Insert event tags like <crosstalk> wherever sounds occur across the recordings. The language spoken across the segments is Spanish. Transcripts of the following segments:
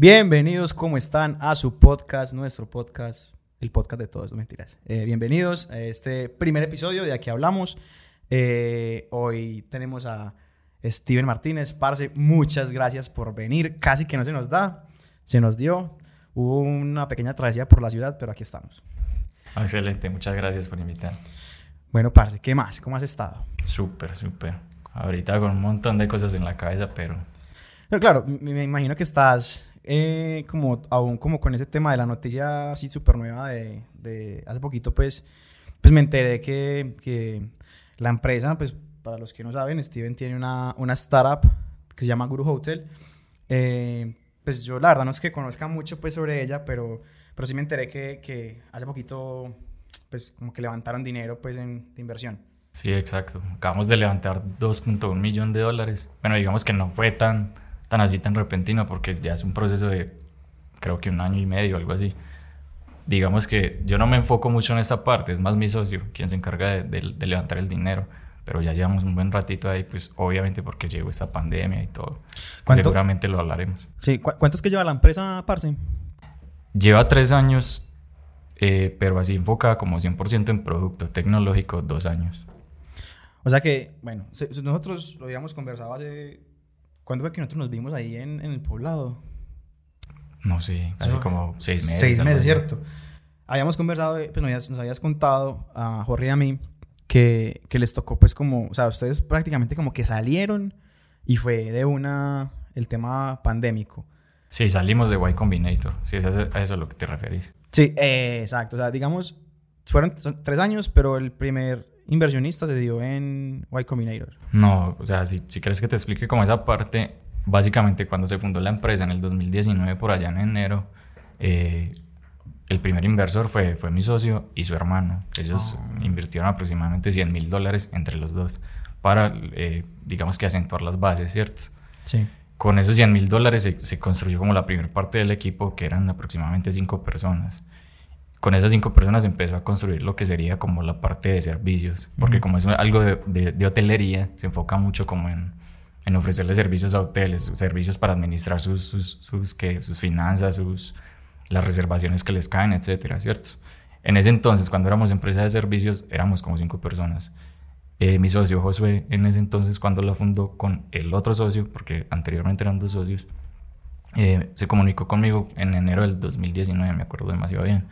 Bienvenidos, ¿cómo están? A su podcast, nuestro podcast, el podcast de todos, no mentiras. Eh, bienvenidos a este primer episodio de Aquí Hablamos. Eh, hoy tenemos a Steven Martínez. Parce, muchas gracias por venir. Casi que no se nos da, se nos dio. Hubo una pequeña travesía por la ciudad, pero aquí estamos. Ah, excelente, muchas gracias por invitar. Bueno, Parce, ¿qué más? ¿Cómo has estado? Súper, súper. Ahorita con un montón de cosas en la cabeza, pero... Pero claro, me imagino que estás eh, como aún como con ese tema de la noticia así súper nueva de, de, hace poquito, pues, pues me enteré que, que, la empresa, pues para los que no saben, Steven tiene una, una startup que se llama Guru Hotel. Eh, pues yo la verdad no es que conozca mucho pues sobre ella, pero, pero sí me enteré que, que hace poquito pues como que levantaron dinero pues en, de inversión. Sí, exacto. Acabamos de levantar 2.1 millón de dólares. Bueno, digamos que no fue tan tan así, tan repentino, porque ya es un proceso de creo que un año y medio, algo así. Digamos que yo no me enfoco mucho en esta parte, es más mi socio quien se encarga de, levantar el dinero, pero ya llevamos un buen ratito ahí, pues obviamente porque llegó esta pandemia y todo. Seguramente lo hablaremos. Sí, ¿cuánto es que lleva la empresa, Parce? Lleva tres años, eh, pero así enfocada como 100% en producto tecnológico, dos años. O sea que, bueno, nosotros lo habíamos conversado hace ¿Cuándo fue que nosotros nos vimos ahí en, en el poblado? No sé, casi como seis meses. Seis meses, ¿cierto? Habíamos conversado, pues nos habías, contado a Jorge y a mí que, que, les tocó pues como, o sea, ustedes prácticamente como que salieron y fue de una, el tema pandémico. Sí, salimos de Y Combinator, si es a eso, a lo que te referís. Sí, exacto, o sea, digamos, fueron tres años, pero el primer inversionista se dio en Y Combinator? No, o sea, si, si quieres que te explique como esa parte, básicamente cuando se fundó la empresa en el 2019, por allá en enero, eh, el primer inversor fue, fue mi socio y su hermano. Ellos ah. invirtieron aproximadamente 100 mil dólares entre los dos para, eh, digamos que acentuar las bases, ¿cierto? Sí. Con esos 100 mil dólares se, se, construyó como la primera parte del equipo, que eran aproximadamente cinco personas con esas cinco personas empezó a construir lo que sería como la parte de servicios, porque como es algo de, de, hotelería, se enfoca mucho como en, en, ofrecerle servicios a hoteles, servicios para administrar sus, sus, sus, sus finanzas, sus, las reservaciones que les caen, etcétera, ¿cierto? En ese entonces, cuando éramos empresa de servicios, éramos como cinco personas. Eh, mi socio Josué, en ese entonces, cuando la fundó con el otro socio, porque anteriormente eran dos socios, eh, se comunicó conmigo en enero del 2019, me acuerdo demasiado bien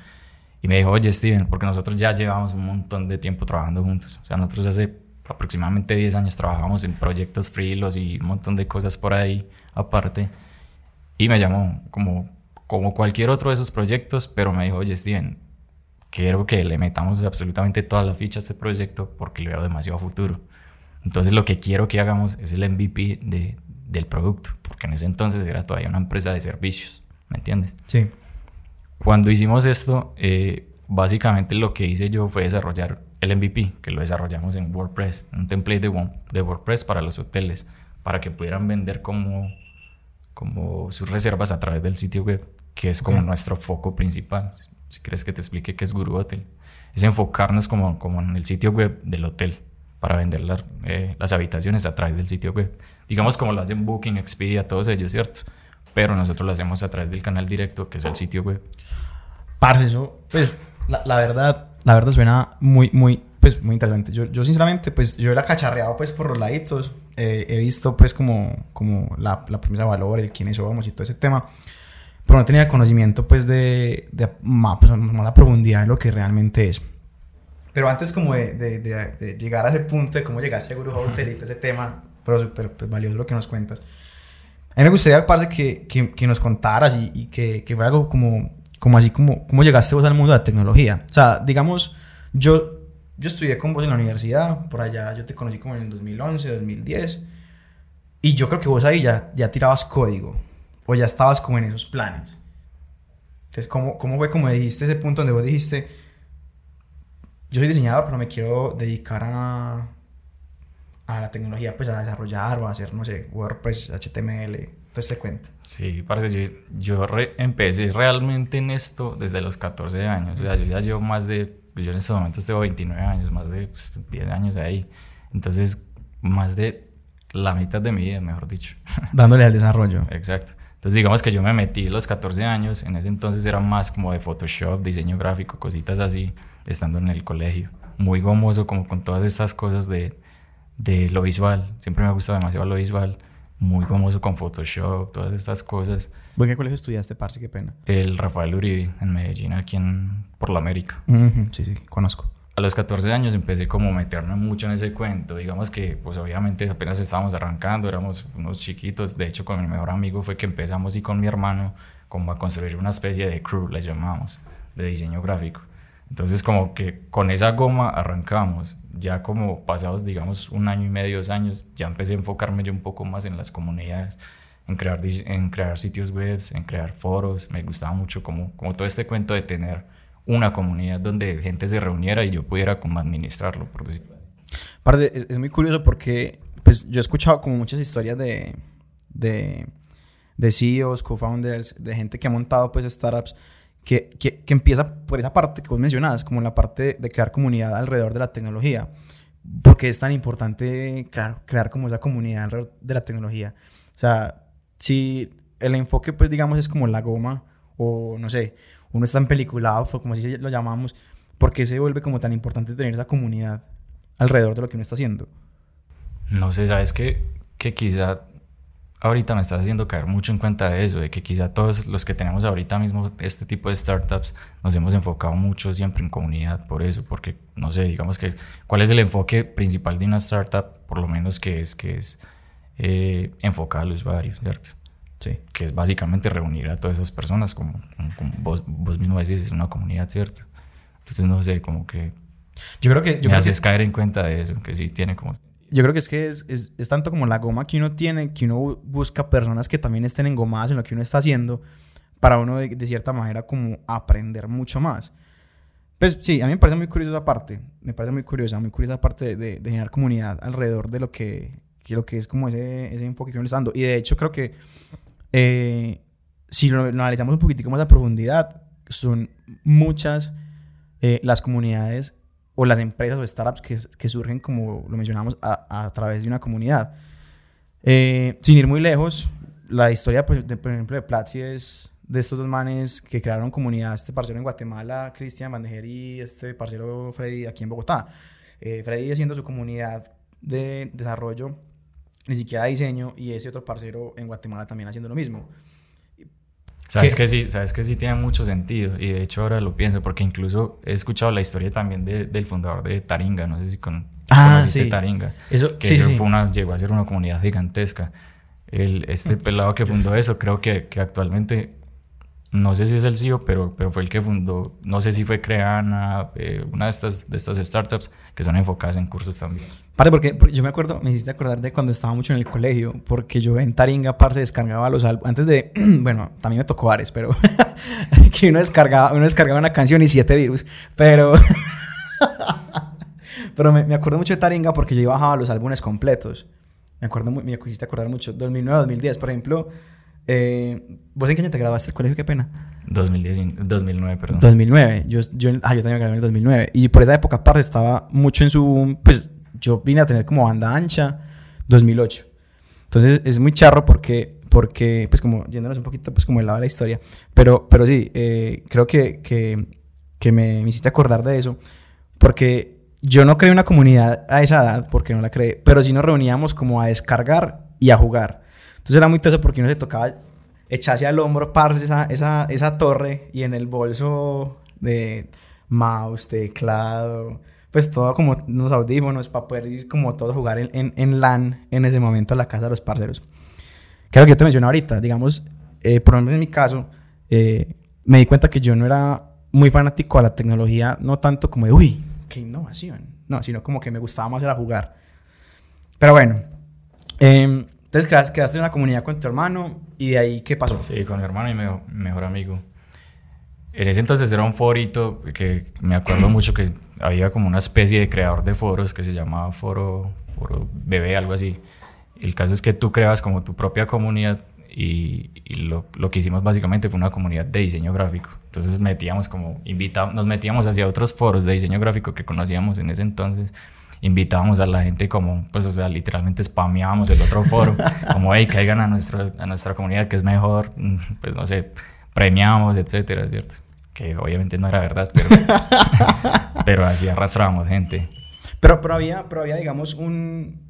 y me dijo, oye Steven, porque nosotros ya llevamos un montón de tiempo trabajando juntos. O sea, nosotros hace aproximadamente 10 años trabajamos en proyectos freelos y un montón de cosas por ahí aparte. Y me llamó como, como cualquier otro de esos proyectos, pero me dijo, oye Steven, quiero que le metamos absolutamente toda la ficha a este proyecto porque le veo demasiado futuro. Entonces lo que quiero que hagamos es el MVP de, del producto, porque en ese entonces era todavía una empresa de servicios, ¿me entiendes? Sí. Cuando hicimos esto, eh, básicamente lo que hice yo fue desarrollar el MVP, que lo desarrollamos en WordPress, un template de, de WordPress para los hoteles, para que pudieran vender como, como sus reservas a través del sitio web, que es como nuestro foco principal. Si quieres que te explique qué es Guru Hotel, es enfocarnos como, como en el sitio web del hotel para vender eh, las habitaciones a través del sitio web. Digamos como lo hacen Booking, Expedia, todos ellos, ¿cierto? Pero nosotros lo hacemos a través del canal directo, que es el sitio web. Parce, eso, pues, la, verdad, la verdad suena muy, muy, pues, muy interesante. Yo, yo sinceramente, pues, yo era cacharreado, pues, por los laditos. Eh, he visto, pues, como, como la, la promesa de valor, el quiénes somos y todo ese tema. Pero no tenía conocimiento, pues, de, de más, pues, más la profundidad de lo que realmente es. Pero antes como de, de, de, llegar a ese punto de cómo llegaste a Guru Hotel y ese tema, pero súper pues, valioso lo que nos cuentas. A mí me gustaría, parce, que, que, que nos contaras y, que, que fuera algo como, como así, como cómo llegaste vos al mundo de la tecnología. O sea, digamos, yo, yo estudié con vos en la universidad, por allá yo te conocí como en el 2011, 2010, y yo creo que vos ahí ya, ya tirabas código, o ya estabas como en esos planes. Entonces, ¿cómo, cómo fue como dijiste ese punto donde vos dijiste, yo soy diseñador, pero me quiero dedicar a, a la tecnología, pues a desarrollar o a hacer, no sé, WordPress, HTML, todo este cuento. Sí, parece, yo, yo empecé realmente en esto desde los 14 años, o sea, yo ya llevo más de, yo en este momento tengo 29 años, más de 10 pues, años ahí, entonces más de la mitad de mi vida, mejor dicho. <laughs> Dándole al desarrollo. Exacto. Entonces digamos que yo me metí a los 14 años, en ese entonces era más como de Photoshop, diseño gráfico, cositas así, estando en el colegio. Muy gomoso como con todas estas cosas de, de lo visual. Siempre me ha gustado demasiado lo visual. Muy gomoso con Photoshop, todas estas cosas. ¿En qué colegio estudiaste, Parce? Qué pena. El Rafael Uribe, en Medellín, aquí en, por la América. Sí, sí, conozco. A los 14 años empecé como a meterme mucho en ese cuento. Digamos que, pues obviamente apenas estábamos arrancando, éramos unos chiquitos. De hecho, con mi mejor amigo fue que empezamos y con mi hermano como a construir una especie de crew, le llamamos, de diseño gráfico. Entonces como que con esa goma arrancamos. Ya como pasados, digamos, un año y medio, dos años, ya empecé a enfocarme yo un poco más en las comunidades, en crear, en crear sitios web, en crear foros. Me gustaba mucho como, como todo este cuento de tener una comunidad donde gente se reuniera y yo pudiera como administrarlo, por. Parce, es, es, muy curioso porque pues yo he escuchado como muchas historias de, de, de CEOs, co-founders, de gente que ha montado pues startups que, que, que, empieza por esa parte que vos mencionabas, como la parte de crear comunidad alrededor de la tecnología. porque es tan importante crear, crear como esa comunidad alrededor de la tecnología? O sea, si el enfoque pues digamos es como la goma o no sé, uno está en peliculado, como así lo llamamos, ¿por qué se vuelve como tan importante tener esa comunidad alrededor de lo que uno está haciendo? No sé, sabes que, que quizá ahorita me estás haciendo caer mucho en cuenta de eso, de que quizá todos los que tenemos ahorita mismo este tipo de startups nos hemos enfocado mucho siempre en comunidad por eso, porque no sé, digamos que cuál es el enfoque principal de una startup, por lo menos que es que es eh, enfocar al usuario, ¿cierto? Sí. Que es básicamente reunir a todas esas personas, como, como vos, vos, mismo decís, es una comunidad, ¿cierto? Entonces, no sé, como que... Yo creo que... Yo me creo haces que, caer en cuenta de eso, que sí tiene como... Yo creo que es que es, es, es, tanto como la goma que uno tiene, que uno busca personas que también estén engomadas en lo que uno está haciendo, para uno de, de cierta manera como aprender mucho más. Pues sí, a mí me parece muy curiosa esa parte, me parece muy curiosa, muy curiosa parte de, de, generar comunidad alrededor de lo que, que, lo que es como ese, ese enfoque que uno está dando. Y de hecho creo que eh, si lo, lo, analizamos un poquitico más a profundidad, son muchas eh, las comunidades o las empresas o startups que, que surgen, como lo mencionamos, a, a, través de una comunidad. Eh, sin ir muy lejos, la historia, pues, de, por ejemplo, de Platzi es de estos dos manes que crearon comunidad, este parcero en Guatemala, Cristian Bandejer y este parcero Freddy aquí en Bogotá. Eh, Freddy haciendo su comunidad de desarrollo, ni siquiera diseño, y ese otro parcero en Guatemala también haciendo lo mismo. Sabes que sí, sabes que sí tiene mucho sentido y de hecho ahora lo pienso porque incluso he escuchado la historia también de, del fundador de Taringa, no sé si con, ah, sí. Taringa, eso, que sí, eso sí. Fue una, llegó a ser una comunidad gigantesca. El, este <laughs> pelado que fundó eso, creo que, que actualmente, no sé si es el CEO, pero, pero fue el que fundó, no sé si fue Creana, eh, una de estas, de estas startups que son enfocadas en cursos también. Parte porque, yo me acuerdo, me hiciste acordar de cuando estaba mucho en el colegio, porque yo en Taringa, parte descargaba los álbumes, antes de, <clears throat> bueno, también me tocó Ares, pero <laughs> que uno descargaba, uno descargaba una canción y siete virus, pero... <laughs> pero me, me, acuerdo mucho de Taringa porque yo bajaba los álbumes completos. Me acuerdo, me hiciste acordar mucho. 2009, 2010, por ejemplo. Eh, ¿Vos en qué año te graduaste el colegio? Qué pena. 2010, 2009, perdón. 2009. Yo, yo, ah, yo también me gradué en el 2009. Y por esa época, aparte, estaba mucho en su... Pues yo vine a tener como banda ancha 2008. Entonces es muy charro porque, porque pues como yéndonos un poquito pues como el lado de la historia. Pero, pero sí, eh, creo que, que, que me, me, hiciste acordar de eso. Porque yo no creé una comunidad a esa edad, porque no la creé, pero sí nos reuníamos como a descargar y a jugar. Entonces era muy teso porque uno se tocaba echarse al hombro, parce, esa, esa, esa torre y en el bolso de mouse, teclado, pues todo como unos audífonos para poder ir como todos jugar en, en, en, LAN en ese momento a la casa de los parceros. Que es lo que yo te mencioné ahorita, digamos, eh, por lo menos en mi caso, eh, me di cuenta que yo no era muy fanático a la tecnología, no tanto como de, uy, qué innovación, no, sino como que me gustaba más era jugar. Pero bueno, eh, entonces quedaste en una comunidad con tu hermano y de ahí, ¿qué pasó? Sí, con mi hermano y mi mejor, mejor amigo. En ese entonces era un forito que me acuerdo mucho que había como una especie de creador de foros que se llamaba Foro, foro Bebé, algo así. El caso es que tú creas como tu propia comunidad y, y lo, lo, que hicimos básicamente fue una comunidad de diseño gráfico. Entonces metíamos como, invitamos, nos metíamos hacia otros foros de diseño gráfico que conocíamos en ese entonces invitábamos a la gente como, pues, o sea, literalmente spameábamos el otro foro, <laughs> como, hey, caigan a, nuestro, a nuestra comunidad que es mejor, mm, pues, no sé, premiamos, etcétera, ¿cierto? Que obviamente no era verdad, pero, <laughs> pero así arrastrábamos gente. Pero, pero, había, pero había, digamos, un,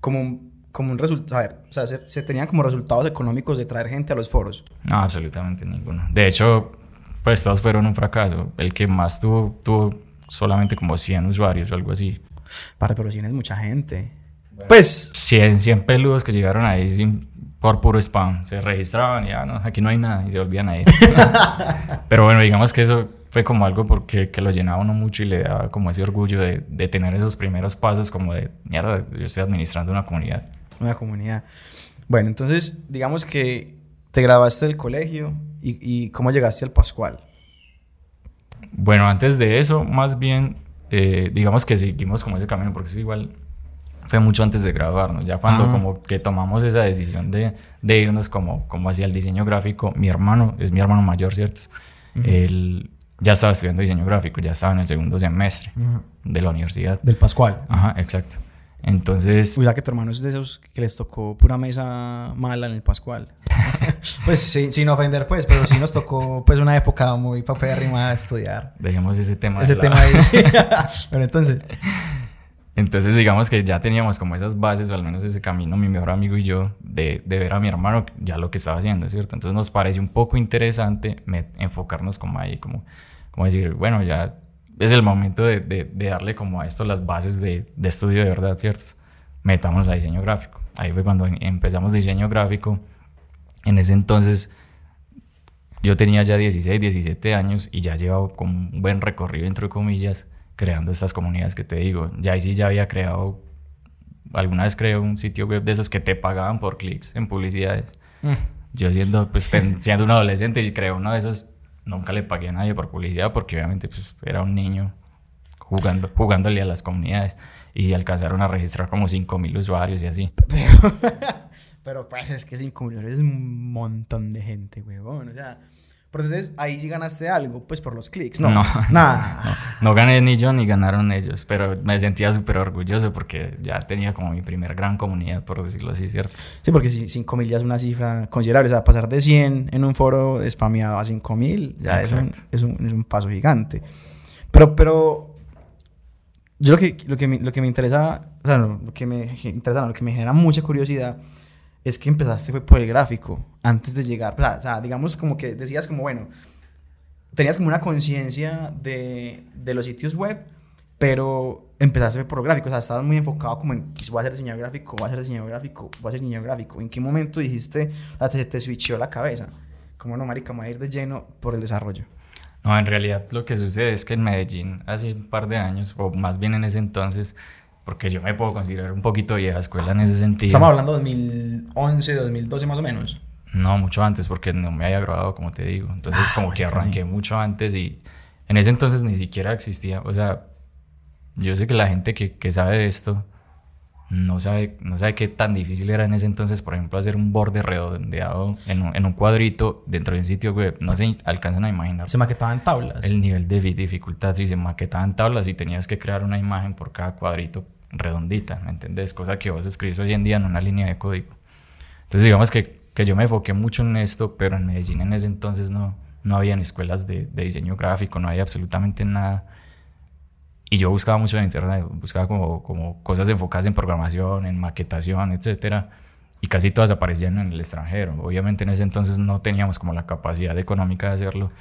como un, como un resultado, a ver, o sea, se, se tenían como resultados económicos de traer gente a los foros. No, absolutamente ninguno. De hecho, pues todos fueron un fracaso. El que más tuvo, tuvo solamente como 100 usuarios o algo así. Para, pero 100 es mucha gente. pues... 100, 100 peludos que llegaron ahí sin, por puro spam. Se registraban y ya, no, aquí no hay nada y se volvían a ir. <laughs> pero bueno, digamos que eso fue como algo porque que lo llenaba uno mucho y le daba como ese orgullo de, de tener esos primeros pasos como de, mierda, yo estoy administrando una comunidad. Una comunidad. Bueno, entonces, digamos que te graduaste del colegio y, y cómo llegaste al Pascual. Bueno, antes de eso, más bien, eh, digamos que seguimos como ese camino, porque es igual, fue mucho antes de graduarnos, ya cuando Ah. como que tomamos esa decisión de, de irnos como, como hacia el diseño gráfico, mi hermano, es mi hermano mayor, ¿cierto? Él ya estaba estudiando diseño gráfico, ya estaba en el segundo semestre de la universidad. Del Pascual. Ajá, exacto. Entonces, ya que tu hermano es de esos que les tocó pura mesa mala en el Pascual. <laughs> pues sí, sin ofender, pues, pero sí nos tocó pues una época muy papérrima de estudiar. dejemos ese tema. Ese tema ahí, sí. <laughs> Pero entonces, Entonces, digamos que ya teníamos como esas bases, o al menos ese camino, mi mejor amigo y yo, de, de ver a mi hermano ya lo que estaba haciendo, ¿cierto? Entonces nos pareció un poco interesante enfocarnos como ahí, como, como decir, bueno, ya es el momento de, de- de darle como a esto las bases de, de estudio de verdad, ¿cierto? Metamos a diseño gráfico. Ahí fue cuando em- empezamos diseño gráfico. En ese entonces yo tenía ya 16, 17 años y ya llevaba como un buen recorrido, entre comillas, creando estas comunidades que te digo. Ya ahí sí ya había creado, alguna vez creé un sitio web de esos que te pagaban por clics en publicidades. mm, Yo siendo, pues, siendo un adolescente y creé uno de esos, nunca le pagué a nadie por publicidad porque obviamente pues, era un niño jugando, jugándole a las comunidades y alcanzaron a registrar como 5.000 usuarios y así. pero, <laughs> pero pues es que 5 millones es un montón de gente, huevón. O sea, pero entonces ahí sí ganaste algo, pues por los clics. No, No. <laughs> nada. No gané ni yo ni ganaron ellos, pero me sentía súper orgulloso porque ya tenía como mi primer gran comunidad, por decirlo así, ¿cierto? Sí, porque 5 mil ya es una cifra considerable. O sea, pasar de 100 en un foro spameado a 5 mil ya es un, es, un, es un paso gigante. Pero, pero yo lo que, lo que, me, lo que me interesa, o sea, no, lo que me interesa, no, lo que me genera mucha curiosidad es que empezaste fue por el gráfico antes de llegar. O sea, digamos como que decías como, bueno, tenías como una conciencia de, de los sitios web, pero empezaste por lo gráfico, o sea, estabas muy enfocado como en, pues, voy a ser diseñador gráfico, voy a ser diseñador gráfico, voy a ser diseñador gráfico. ¿En qué momento dijiste, o sea, te, te switchó la cabeza? Como no, marica, me voy a ir de lleno por el desarrollo. No, en realidad lo que sucede es que en Medellín hace un par de años, o más bien en ese entonces, porque yo me puedo considerar un poquito vieja escuela en ese sentido. Estamos hablando de 2011, 2012 más o menos. No, mucho antes, porque no me había graduado, como te digo. Entonces, Ah, como que arranqué sí. mucho antes y en ese entonces ni siquiera existía. O sea, yo sé que la gente que, que sabe de esto no sabe, no sabe qué tan difícil era en ese entonces, por ejemplo, hacer un borde redondeado en un, en un cuadrito dentro de un sitio web. No se alcanzan a imaginar Se maquetaban tablas. el nivel de fi- dificultad. Si se maquetaban tablas y tenías que crear una imagen por cada cuadrito redondita, ¿me entendés? Cosa que vos escribís hoy en día en una línea de código. Entonces, digamos que, que yo me enfoqué mucho en esto, pero en Medellín en ese entonces no, no habían escuelas de, de diseño gráfico, no había absolutamente nada. Y yo buscaba mucho en internet, buscaba como, como cosas enfocadas en programación, en maquetación, etcétera. Y casi todas aparecían en el extranjero. Obviamente en ese entonces no teníamos como la capacidad económica de hacerlo.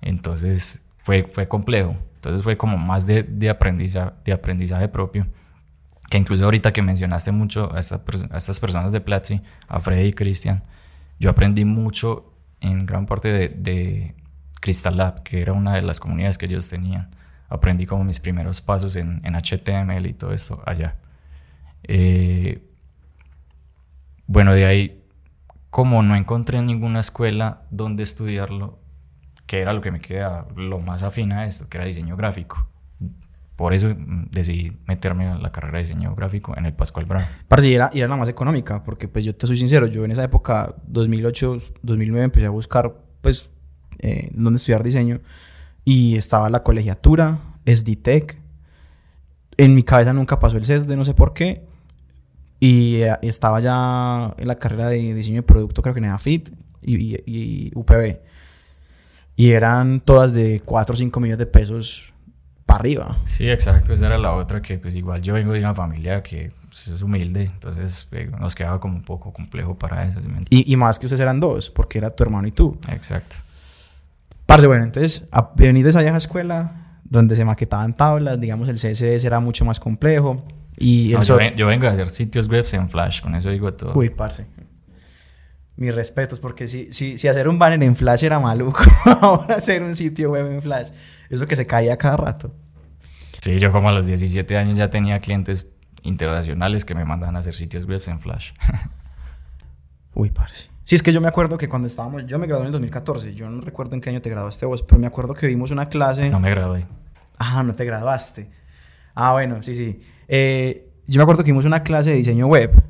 Entonces fue, fue complejo. Entonces fue como más de, de, aprendizaje, de aprendizaje propio. Que incluso ahorita que mencionaste mucho a, estas personas de Platzi, a Freddy y Cristian, yo aprendí mucho en gran parte de, de Crystal Lab, que era una de las comunidades que ellos tenían. Aprendí como mis primeros pasos en, en HTML y todo esto allá. Eh, bueno, de ahí, como no encontré ninguna escuela donde estudiarlo, que era lo que me quedaba lo más afín a esto, que era diseño gráfico. Por eso mm, decidí meterme a la carrera de diseño gráfico en el Pascual Brown. Parce, y era, era la más económica, porque pues yo te soy sincero, yo en esa época, 2008, 2009, empecé a buscar pues eh, dónde estudiar diseño y estaba la colegiatura, SDTech en mi cabeza nunca pasó el CES de no sé por qué. Y eh, estaba ya en la carrera de diseño de producto, creo que en EAFIT y, y, y UPB. Y eran todas de 4 o 5 millones de pesos para arriba. Sí, exacto. Esa era la otra que, pues, igual yo vengo de una familia que pues, es humilde. Entonces, eh, nos quedaba como un poco complejo para eso. Y, y más que ustedes eran dos, porque era tu hermano y tú. Exacto. Parce, bueno, entonces, a venir de esa vieja escuela donde se maquetaban tablas, digamos, el CSS era mucho más complejo. Y el No, yo, so- ven- yo vengo a hacer sitios web en Flash. Con eso digo todo. Uy, parce. Mis respetos, porque si, si, si hacer un banner en Flash era maluco, <laughs> ahora hacer un sitio web en Flash, eso que se caía cada rato. Sí, yo como a los 17 años ya tenía clientes internacionales que me mandaban a hacer sitios web en Flash. <laughs> Uy, parce. Sí, es que yo me acuerdo que cuando estábamos, yo me gradué en el 2014, yo no recuerdo en qué año te graduaste vos, pero me acuerdo que vimos una clase. no me gradué. Ah, no te graduaste. Ah, bueno, sí, sí. Eh, yo me acuerdo que vimos una clase de diseño web.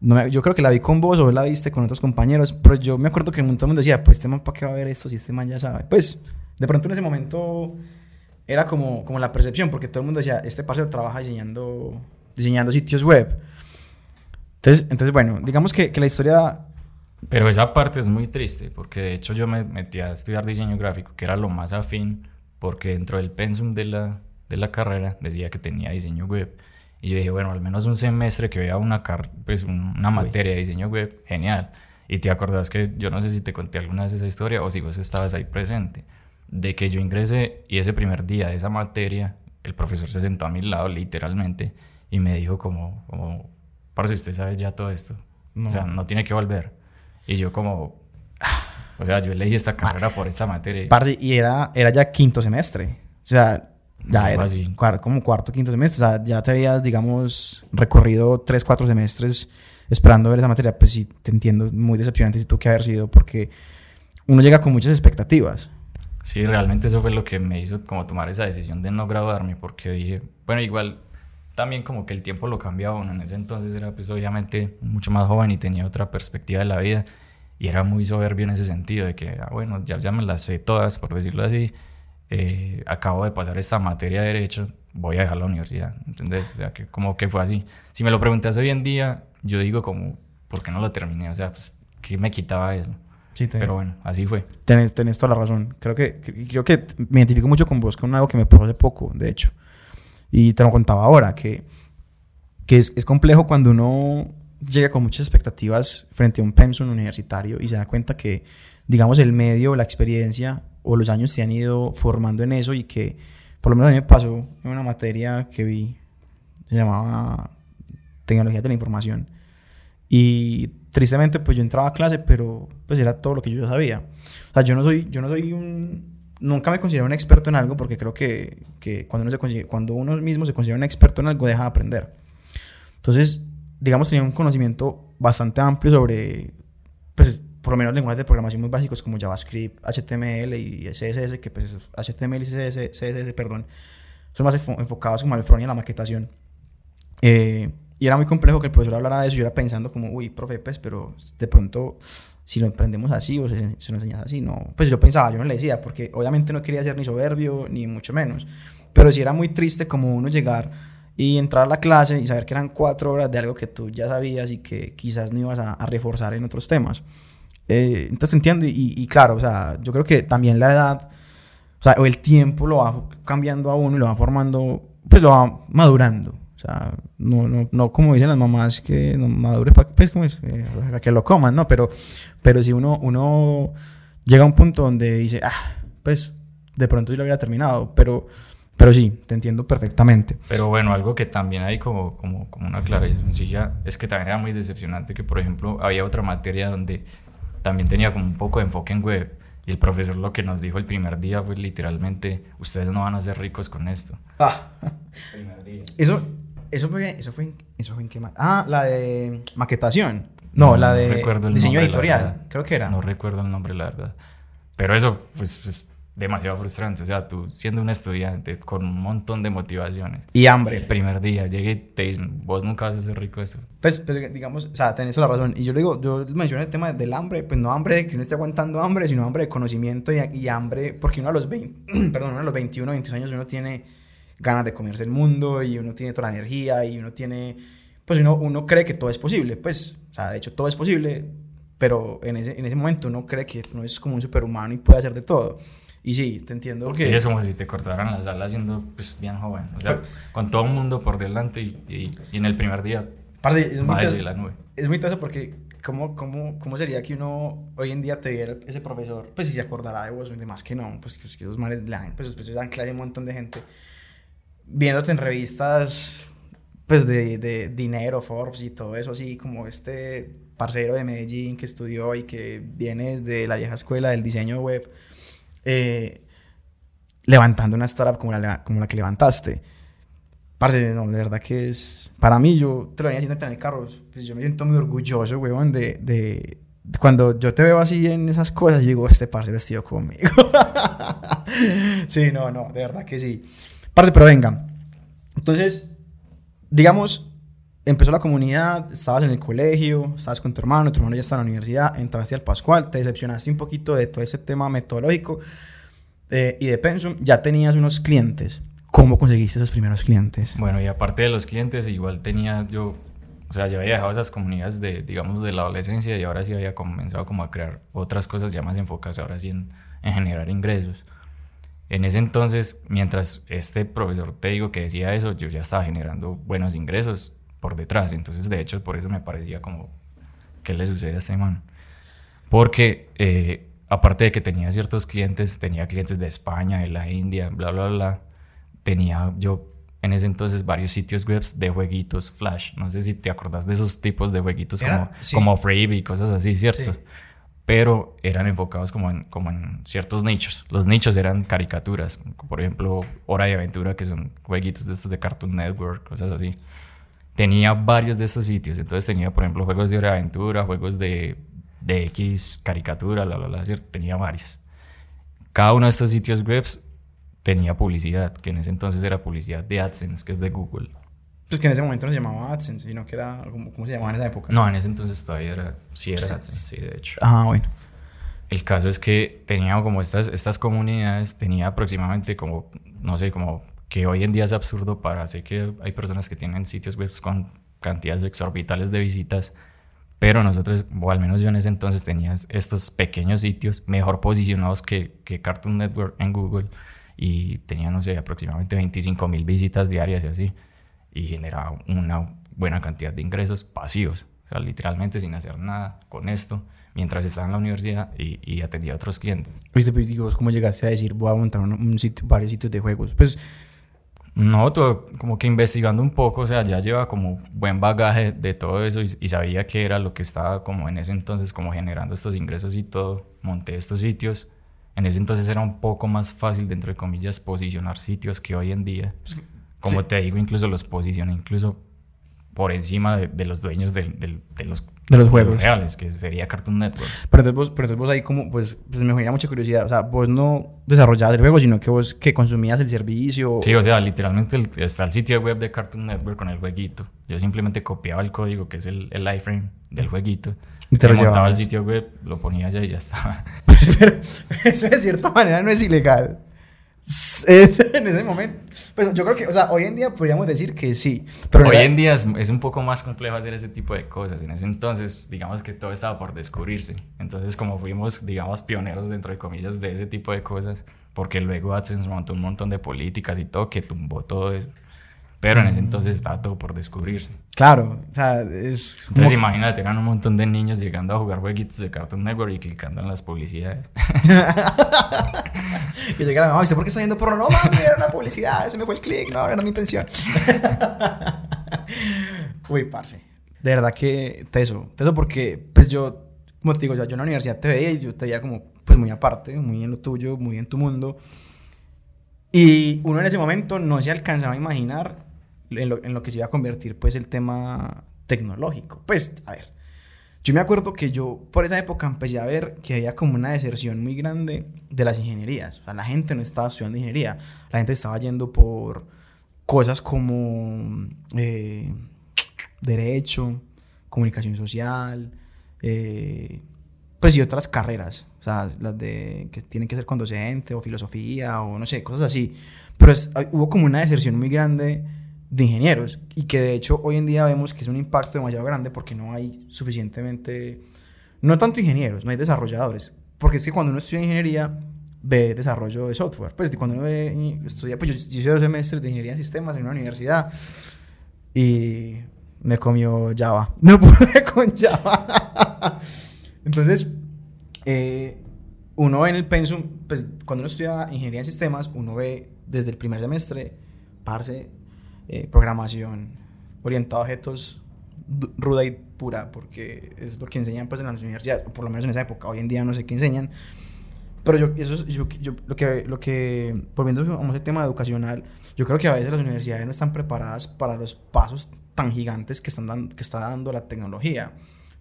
No me- yo creo que la vi con vos o la viste con otros compañeros, pero yo me acuerdo que todo el mundo decía, pues este man, ¿para qué va a ver esto si este man ya sabe? Pues, de pronto en ese momento era como, como la percepción, porque todo el mundo decía, este parcero trabaja diseñando, diseñando sitios web. Entonces, entonces bueno, digamos que, que la historia... Pero esa parte es muy triste porque de hecho yo me metí a estudiar diseño gráfico, que era lo más afín, porque dentro del pensum de la, de la carrera decía que tenía diseño web. Y yo dije, bueno, al menos un semestre que vea una, car- pues, un- una materia de diseño web, genial. Y te acordás que yo no sé si te conté alguna vez esa historia o si vos estabas ahí presente, de que yo ingresé y ese primer día de esa materia, el profesor se sentó a mi lado literalmente y me dijo como, como parce, usted sabe ya todo esto. No. O sea, no tiene que volver. Y yo como, o sea, yo elegí esta carrera por esta materia. Parce, y era, era ya quinto semestre. O sea, ya era así. como cuarto, quinto semestre. O sea, ya te habías, digamos, recorrido tres, cuatro semestres esperando ver esa materia. Pues sí, te entiendo, muy decepcionante si tú que haber sido, porque uno llega con muchas expectativas. Sí, realmente eso fue lo que me hizo como tomar esa decisión de no graduarme, porque dije, bueno, igual también como que el tiempo lo cambiaba uno. En ese entonces era pues obviamente mucho más joven y tenía otra perspectiva de la vida y era muy soberbio en ese sentido de que, ah, bueno, ya, ya me las sé todas, por decirlo así. Eh, acabo de pasar esta materia de derecho, voy a dejar la universidad, ¿entendés? O sea, que como que fue así. Si me lo preguntas hoy en día, yo digo como, ¿por qué no lo terminé? O sea, pues, ¿qué me quitaba eso? Sí, te- Pero bueno, así fue. tenés, tenés toda la razón. Creo que, creo que me identifico mucho con vos, con algo que me pasó hace poco, de hecho. Y te lo contaba ahora, que, que es, es complejo cuando uno llega con muchas expectativas frente a un pensum universitario y se da cuenta que, digamos, el medio, la experiencia o los años te han ido formando en eso y que, por lo menos a mí me pasó en una materia que vi, se llamaba Tecnología de la Información. Y tristemente, pues yo entraba a clase, pero pues era todo lo que yo sabía. O sea, yo no soy, yo no soy un... Nunca me considero un experto en algo porque creo que, que cuando, uno se, cuando uno mismo se considera un experto en algo, deja de aprender. Entonces, digamos, tenía un conocimiento bastante amplio sobre, pues, por lo menos lenguajes de programación muy básicos como JavaScript, HTML y CSS, que pues HTML y CSS, CSS, perdón, son más enfo- enfocados como al front y a la maquetación. Eh, y era muy complejo que el profesor hablara de eso. Yo era pensando como, uy, profe, pues, pero de pronto, si lo emprendemos así o se, se nos enseña así, no. Pues yo pensaba, yo no le decía, porque obviamente no quería ser ni soberbio, ni mucho menos. Pero sí era muy triste como uno llegar y entrar a la clase y saber que eran cuatro horas de algo que tú ya sabías y que quizás no ibas a, a reforzar en otros temas. Eh, entonces entiendo, y, y claro, o sea, yo creo que también la edad, o sea, o el tiempo lo va cambiando a uno y lo va formando, pues lo va madurando. O sea, no, no, no como dicen las mamás que no madure para pues, como es, Eh, para que lo coman, ¿no? Pero, pero si uno, uno llega a un punto donde dice, ah, pues de pronto yo lo hubiera terminado, pero, pero sí, te entiendo perfectamente. Pero bueno, algo que también hay como, como, como una clara y sencilla es que también era muy decepcionante que, por ejemplo, había otra materia donde también tenía como un poco de enfoque en web y el profesor lo que nos dijo el primer día fue literalmente, ustedes no van a ser ricos con esto. Ah, Primer día. eso, eso fue, eso fue, en, eso fue en qué ma- Ah, la de maquetación. No, la de recuerdo el diseño nombre, editorial, creo que era. No recuerdo el nombre, la verdad. Pero eso, pues, es demasiado frustrante. O sea, tú siendo un estudiante con un montón de motivaciones. y El hambre. primer día llegué y te dicen, vos nunca vas a ser rico esto. Pues, pues, digamos, o sea, tenés toda la razón. Y yo le digo, yo mencioné el tema del hambre, pues no hambre de que uno esté aguantando hambre, sino hambre de conocimiento y, y hambre, porque uno a los 20, <clears throat> perdón, uno a los 21, 22 años uno tiene ganas de comerse el mundo y uno tiene toda la energía y uno tiene, pues uno, uno cree que todo es posible, pues, o sea, de hecho todo es posible, pero en ese, en ese momento uno cree que uno es como un superhumano y puede hacer de todo. Y sí, te entiendo porque... Sí, es como si te cortaran las alas siendo pues, bien joven. O sea, con todo el mundo por delante y, y, en el primer día... Parce, es, muy la nube. es muy interesante porque ¿cómo, cómo, ¿cómo sería que uno hoy en día te viera ese profesor? Pues si se acordará de vos, de más que no, pues que, esos manes dan, pues después dan clase a un montón de gente. Viéndote en revistas, pues de, de dinero, Forbes y todo eso, así como este parcero de Medellín que estudió y que viene de la vieja escuela del diseño web eh, levantando una startup como la, como la que levantaste. Parce, no, de verdad que es... Para mí, yo te lo venía haciendo en el carro, pues yo me siento muy orgulloso, weón, de, de, Cuando yo te veo así en esas cosas, yo digo, este parce vestido conmigo. <laughs> sí, no, no, de verdad que sí. Parce, pero venga. Entonces, digamos, empezó la comunidad, estabas en el colegio, estabas con tu hermano, tu hermano ya está en la universidad, entraste al Pascual, te decepcionaste un poquito de todo ese tema metodológico eh, y de Pensum, ya tenías unos clientes. ¿Cómo conseguiste esos primeros clientes? Bueno, y aparte de los clientes, igual tenía yo, o sea, ya había dejado esas comunidades de, digamos, de la adolescencia y ahora sí había comenzado como a crear otras cosas ya más enfocadas ahora sí en, en generar ingresos. En ese entonces, mientras este profesor te digo que decía eso, yo ya estaba generando buenos ingresos por detrás. Entonces, de hecho, por eso me parecía como, ¿qué le sucede a este man? Porque, eh, aparte de que tenía ciertos clientes, tenía clientes de España, de la India, bla, bla, bla, tenía yo en ese entonces varios sitios web de jueguitos Flash. No sé si te acordás de esos tipos de jueguitos como, como Free y cosas así, ¿cierto? Pero eran enfocados como en, como en ciertos nichos. Los nichos eran caricaturas, por ejemplo, Hora de Aventura, que son jueguitos de estos de Cartoon Network, cosas así tenía varios de estos sitios. Entonces tenía, por ejemplo, juegos de aventura, juegos de, de X caricatura, la, la, la, tenía varios. Cada uno de estos sitios web tenía publicidad, que en ese entonces era publicidad de AdSense, que es de Google. Pues que en ese momento no se llamaba AdSense, sino que era, ¿cómo, se llamaba en esa época? No, en ese entonces todavía era, sí era AdSense, sí, de hecho. Ah, bueno. El caso es que tenía como estas, estas comunidades, tenía aproximadamente como, no sé, como que hoy en día es absurdo para, sé que hay personas que tienen sitios web con cantidades exorbitales de visitas, pero nosotros, o al menos yo en ese entonces tenía estos pequeños sitios mejor posicionados que, que Cartoon Network en Google y tenía, no sé, aproximadamente 25 mil visitas diarias y así, y generaba una buena cantidad de ingresos pasivos, o sea, literalmente sin hacer nada con esto mientras estaba en la universidad y, y atendía a otros clientes. ¿Viste, pues, digo, cómo llegaste a decir, voy a montar un, sitio, varios sitios de juegos? Pues no, todo, como que investigando un poco, o sea, ya lleva como buen bagaje de todo eso y, sabía que era lo que estaba como en ese entonces como generando estos ingresos y todo, monté estos sitios. En ese entonces era un poco más fácil, dentro de comillas, posicionar sitios que hoy en día. Como te digo, incluso los posicioné incluso por encima de, los dueños de, los, de los juegos reales, que sería Cartoon Network. Pero entonces vos, pero entonces vos ahí como, pues, pues me genera mucha curiosidad. O sea, vos no desarrollabas el juego, sino que vos que consumías el servicio. Sí, o sea, literalmente está el sitio web de Cartoon Network con el jueguito. Yo simplemente copiaba el código, que es el, el iframe del jueguito. Y te lo montaba el sitio web, lo ponía allá y ya estaba. <laughs> pero eso de cierta manera no es ilegal. <laughs> Es, en ese momento. Pues yo creo que, o sea, hoy en día podríamos decir que sí. Pero hoy en día es, es, un poco más complejo hacer ese tipo de cosas. En ese entonces, digamos que todo estaba por descubrirse. Entonces, como fuimos, digamos, pioneros dentro de comillas de ese tipo de cosas, porque luego AdSense montó un montón de políticas y todo que tumbó todo eso. Pero en ese entonces estaba todo por descubrirse. Claro, o sea, es... Entonces imagínate, eran un montón de niños llegando a jugar jueguitos de Cartoon Network y clicando en las publicidades. <laughs> y llegaron, mamá, ¿usted por qué está viendo porno? No, mami, era una publicidad, ese me fue el clic, no, era mi intención. <laughs> Uy, parce. De verdad que teso, teso porque, pues yo, como te digo, yo, yo en la universidad te veía y yo te veía como, pues muy aparte, muy en lo tuyo, muy en tu mundo. Y uno en ese momento no se alcanzaba a imaginar en lo, que se iba a convertir pues el tema tecnológico. Pues, a ver, yo me acuerdo que yo por esa época empecé a ver que había como una deserción muy grande de las ingenierías. O sea, la gente no estaba estudiando ingeniería, la gente estaba yendo por cosas como eh, derecho, comunicación social, eh, pues y otras carreras. O sea, las de que tienen que ser con docente o filosofía o no sé, cosas así. Pero es- hubo como una deserción muy grande de ingenieros y que de hecho hoy en día vemos que es un impacto demasiado grande porque no hay suficientemente, no tanto ingenieros, no hay desarrolladores. Porque es que cuando uno estudia ingeniería ve desarrollo de software. Pues cuando uno ve, estudia, pues yo, yo hice dos semestres de ingeniería en sistemas en una universidad y me comió Java. <laughs> No pude con Java. Entonces, eh, uno ve en el pensum, pues cuando uno estudia ingeniería en sistemas, uno ve desde el primer semestre, parce, eh, programación orientada a objetos du- ruda y pura, porque es lo que enseñan pues en las universidades, o por lo menos en esa época. Hoy en día no sé qué enseñan. Pero yo, eso es- yo, yo- lo que, lo que, volviendo a ese tema educacional, yo creo que a veces las universidades no están preparadas para los pasos tan gigantes que, están dan- que está dando la tecnología.